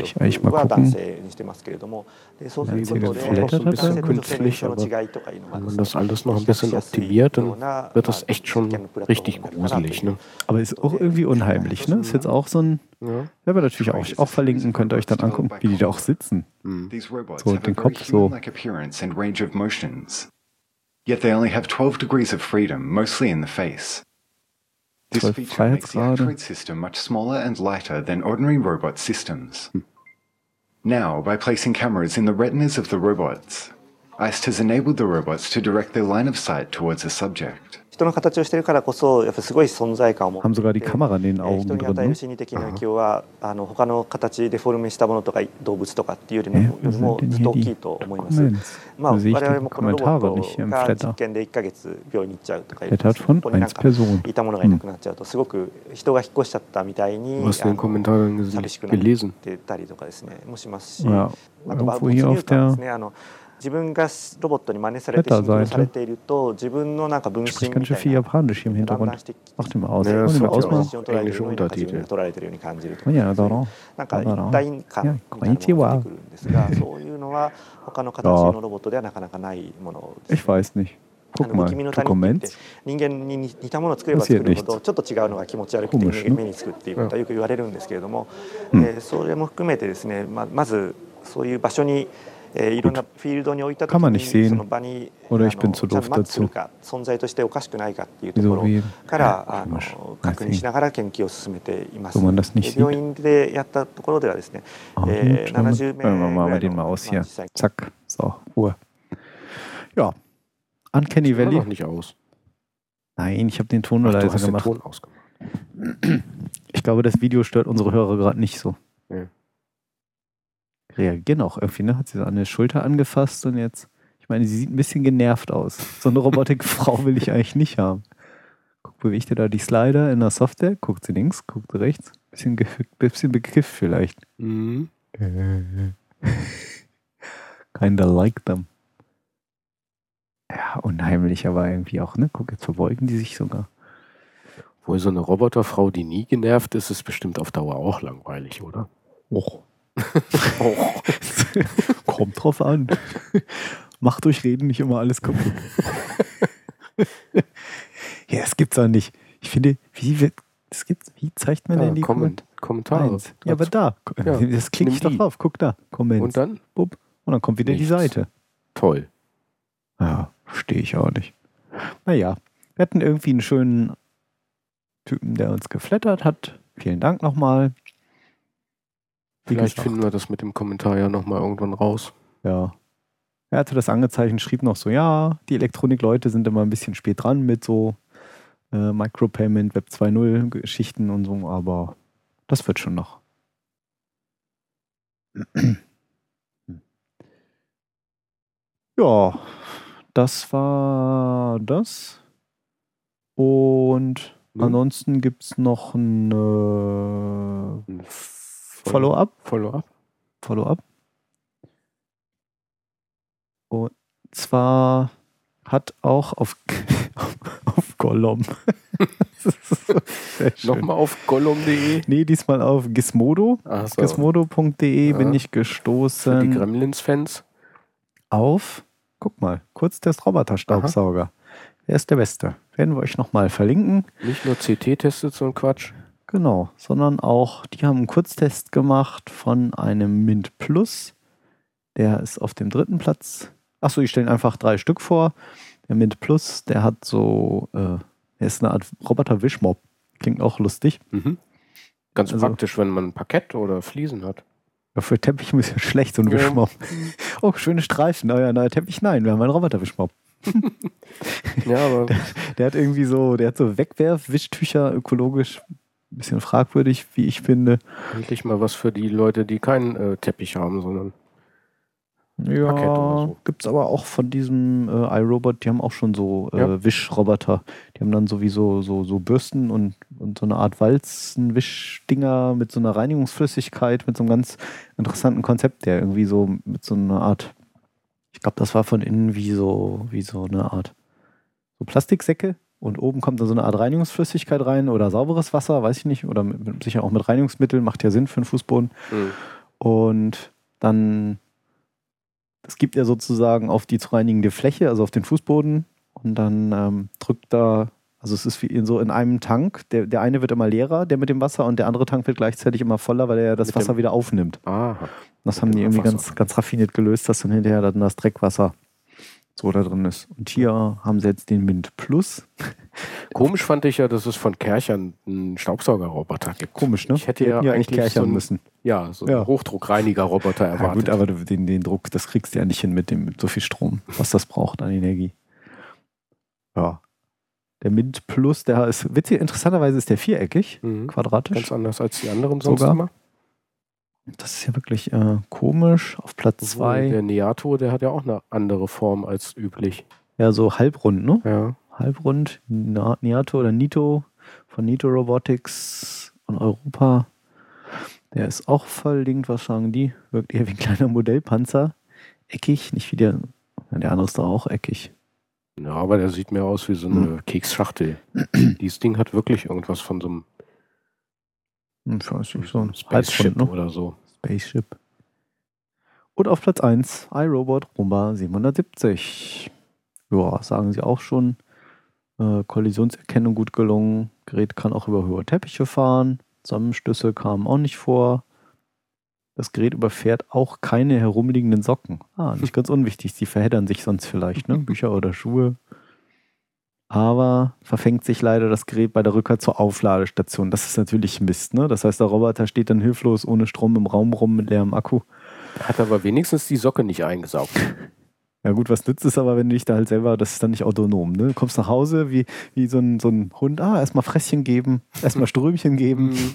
Ich, ich mal gucken. Geflattert hat er, künstlich, aber wenn man das alles noch ein bisschen optimiert, dann wird das echt schon richtig gruselig. Ne? Aber ist auch irgendwie unheimlich, ne? Ist jetzt auch so ein. Ja. Werden wir natürlich auch, auch verlinken, könnt ihr euch dann angucken, wie die da auch sitzen. Hm. Robots So, den Kopf so. human-like appearance and range of motions. Yet they only have 12 degrees of freedom, mostly in the face. This 12 feature makes the Freiheitsgrade. Android system much smaller and lighter than ordinary robot systems. Now, by placing cameras in the retinas of the robots, ICE has enabled the robots to direct their line of sight towards a subject. 人の形をしてるからこそやっぱりすごい存在感を持って人に与える?心理的な影響はあの他の形デフォルメしたものとか動物とかっていうよりもずっと大きいと思います。まあ、我々もこのロボットが?実験で1ヶ月病院に行っちゃうとかいう von こになん1か.いたものがいなくなっちゃうとすごく人が引っ越しちゃったみたいに寂しくなっ.てたりとかですねもしますし、あとは hier 入 auf 感ですねあの自分がロボットに真似されて信頼されていると自分のなんか分身みたいなだんしてきて englische Untertitel. 取らるように感じるとかなんか一体感みたいなのが出てくるんですがそういうのは他の形のロボットではなかなかないものです、ね。Guck mal, Dokument. Passiert nichts. Komisch, まずそういう場所に Gut. Kann man nicht sehen. Oder ich bin zu doof dazu. Wieso wie? Ja, komisch. Man das nicht sieht. Ah, gut, mal den Maus hier. Zack. So, Ruhe. Ja. Uncanny Valley. Noch nicht aus. Nein, ich habe den Ton nur leiser gemacht. Ich glaube, das Video stört unsere Hörer gerade nicht so. Ja. Reagieren auch irgendwie, ne? Hat sie so an der Schulter angefasst und jetzt. Ich meine, sie sieht ein bisschen genervt aus. So eine Robotikfrau will ich eigentlich nicht haben. Guck, bewegt ihr da die Slider in der Software? Guckt sie links, guckt sie rechts. Bisschen, bisschen bekifft vielleicht. Mhm. Kinda like them. Ja, unheimlich, aber irgendwie auch, ne? Guck, jetzt verbeugen die sich sogar. Wohl so eine Roboterfrau, die nie genervt ist, ist bestimmt auf Dauer auch langweilig, oder? Och. Kommt drauf an. Macht durch Reden nicht immer alles kaputt. ja, das gibt's auch nicht. Ich finde, wie wird, das gibt's, wie zeigt man Ja, denn die Komment Kommentare. Eins. Ja, aber da. Ja, Das klicke ich doch die. drauf. Guck da. Comment. Und dann? Und dann kommt wieder die Nichts. Seite. Toll. Ja, verstehe ich auch nicht. Naja, wir hatten irgendwie einen schönen Typen, der uns geflattert hat. Vielen Dank nochmal. Vielleicht gesagt, finden wir das mit dem Kommentar ja nochmal irgendwann raus. Ja. Er hatte das angezeichnet, schrieb noch so, ja, die Elektronikleute sind immer ein bisschen spät dran mit so äh, Micropayment, Web 2.0 Geschichten und so, aber das wird schon noch. ja, das war das. Und ansonsten gibt es noch ein äh, Follow-up. Follow-up. Follow-up. Und zwar hat auch auf, auf Gollum. Nochmal auf gollum.de? Nee, diesmal auf gizmodo. So. Gizmodo.de ja. bin ich gestoßen. Für die Gremlins-Fans. Auf, guck mal, Kurztest Roboter-Staubsauger. Wer ist der Beste? Werden wir euch nochmal verlinken. Nicht nur CT-Testet, so ein Quatsch. Genau, sondern auch, die haben einen Kurztest gemacht von einem Mint Plus. Der ist auf dem dritten Platz. Achso, ich stelle einfach drei Stück vor. Der Mint Plus, der hat so, äh, er ist eine Art Roboter-Wischmob. Klingt auch lustig. Mhm. Ganz also, praktisch, wenn man Parkett oder Fliesen hat. Ja, für Teppich ein bisschen schlecht, so ein ja. Wischmob. Oh, schöne Streifen. Euer neuer Teppich? Nein, wir haben einen Roboter-Wischmob. ja, aber. Der, der, hat irgendwie so, der hat so Wegwerf-Wischtücher ökologisch ein bisschen fragwürdig, wie ich finde. Endlich mal was für die Leute, die keinen äh, Teppich haben, sondern. Ja, so. gibt es aber auch von diesem äh, iRobot, die haben auch schon so äh, ja. Wischroboter. Die haben dann sowieso so, so Bürsten und, und so eine Art Walzenwischdinger mit so einer Reinigungsflüssigkeit, mit so einem ganz interessanten Konzept, der irgendwie so mit so einer Art, ich glaube, das war von innen wie so, wie so eine Art so Plastiksäcke, und oben kommt dann so eine Art Reinigungsflüssigkeit rein oder sauberes Wasser, weiß ich nicht. Oder mit, sicher auch mit Reinigungsmitteln, macht ja Sinn für einen Fußboden. Mhm. Und dann, das gibt er sozusagen auf die zu reinigende Fläche, also auf den Fußboden. Und dann ähm, drückt da, also es ist wie in so in einem Tank. Der, der eine wird immer leerer, der mit dem Wasser, und der andere Tank wird gleichzeitig immer voller, weil er das mit Wasser wieder aufnimmt. Aha. Das haben die irgendwie ganz, ganz raffiniert gelöst, dass dann hinterher dann das Dreckwasser so da drin ist. Und hier haben sie jetzt den Mint Plus. Komisch fand ich ja, dass es von Kerchern einen Staubsaugerroboter gibt. Komisch, ne? Ich hätte ja, ja eigentlich Kerchern so müssen. Ja, so ja. einen Hochdruckreiniger-Roboter erwartet. Ja, gut, aber den, den Druck, das kriegst du ja nicht hin mit, dem, mit so viel Strom, was das braucht an Energie. Ja. Der Mint Plus, der ist witzig, interessanterweise ist der viereckig, mhm. quadratisch. Ganz anders als die anderen sonst Sogar. immer. Das ist ja wirklich äh, komisch. Auf Platz 2. Der Neato, der hat ja auch eine andere Form als üblich. Ja, so halbrund, ne? Ja. Halbrund. Neato oder Nito von Nito Robotics von Europa. Der ist auch verlinkt, was sagen die? Wirkt eher wie ein kleiner Modellpanzer. Eckig, nicht wie der. Der andere ist doch auch eckig. Ja, aber der sieht mehr aus wie so eine hm. Keksschachtel. Dieses Ding hat wirklich irgendwas von so einem ich weiß nicht, so ein Spaceship ne? oder so. Spaceship. Und auf Platz 1 iRobot Roomba 770. Ja, sagen sie auch schon. Äh, Kollisionserkennung gut gelungen. Gerät kann auch über hohe Teppiche fahren. Zusammenstöße kamen auch nicht vor. Das Gerät überfährt auch keine herumliegenden Socken. Ah, nicht ganz unwichtig. Sie verheddern sich sonst vielleicht, ne? Bücher oder Schuhe aber verfängt sich leider das Gerät bei der Rückkehr zur Aufladestation. Das ist natürlich Mist, ne? Das heißt, der Roboter steht dann hilflos ohne Strom im Raum rum mit leerem Akku. Hat aber wenigstens die Socke nicht eingesaugt. Ja gut, was nützt es aber, wenn du dich da halt selber, das ist dann nicht autonom, ne? Du kommst nach Hause wie, wie so, ein, so ein Hund, ah, erstmal Fresschen geben, erstmal Strömchen geben mhm.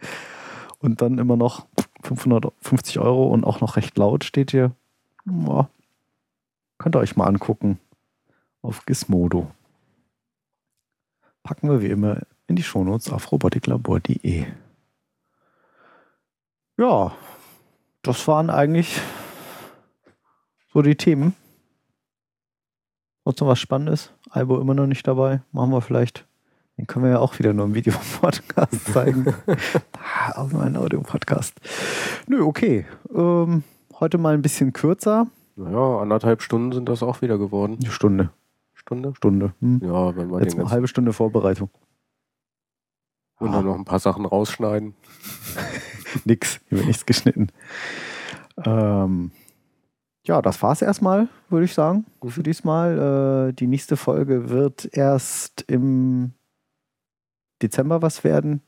und dann immer noch 550 Euro und auch noch recht laut steht hier. Boah. Könnt ihr euch mal angucken auf Gizmodo. Packen wir wie immer in die Shownotes auf robotiklabor.de. Ja, das waren eigentlich so die Themen. Sonst noch was Spannendes? Albo immer noch nicht dabei. Machen wir vielleicht. Den können wir ja auch wieder nur im Videopodcast zeigen. auch nur ein Audio-Podcast. Nö, okay. Ähm, heute mal ein bisschen kürzer. Naja, anderthalb Stunden sind das auch wieder geworden. Eine Stunde. Stunde? Stunde. Hm. Ja, wenn wir Jetzt eine halbe Stunde Vorbereitung. Und dann noch ein paar Sachen rausschneiden. Nix, hier wird nichts geschnitten. Ähm, ja, das war's erstmal, würde ich sagen, mhm. für diesmal. Äh, die nächste Folge wird erst im Dezember was werden.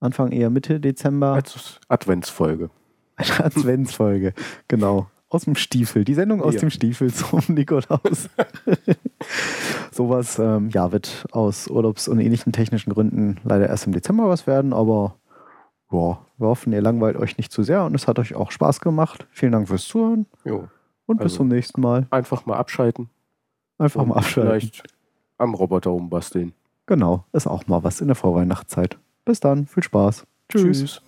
Anfang eher Mitte Dezember. Als Adventsfolge. Eine Adventsfolge, genau. Aus dem Stiefel. Die Sendung aus Ja. dem Stiefel zum Nikolaus. Sowas, ähm, ja, wird aus Urlaubs- und ähnlichen technischen Gründen leider erst im Dezember was werden, aber ja, wir hoffen, ihr langweilt euch nicht zu sehr und es hat euch auch Spaß gemacht. Vielen Dank fürs Zuhören Jo. und bis Also- zum nächsten Mal. Einfach mal abschalten. Einfach mal abschalten. Vielleicht am Roboter rumbasteln. Genau, ist auch mal was in der Vorweihnachtszeit. Bis dann, viel Spaß. Tschüss. Tschüss.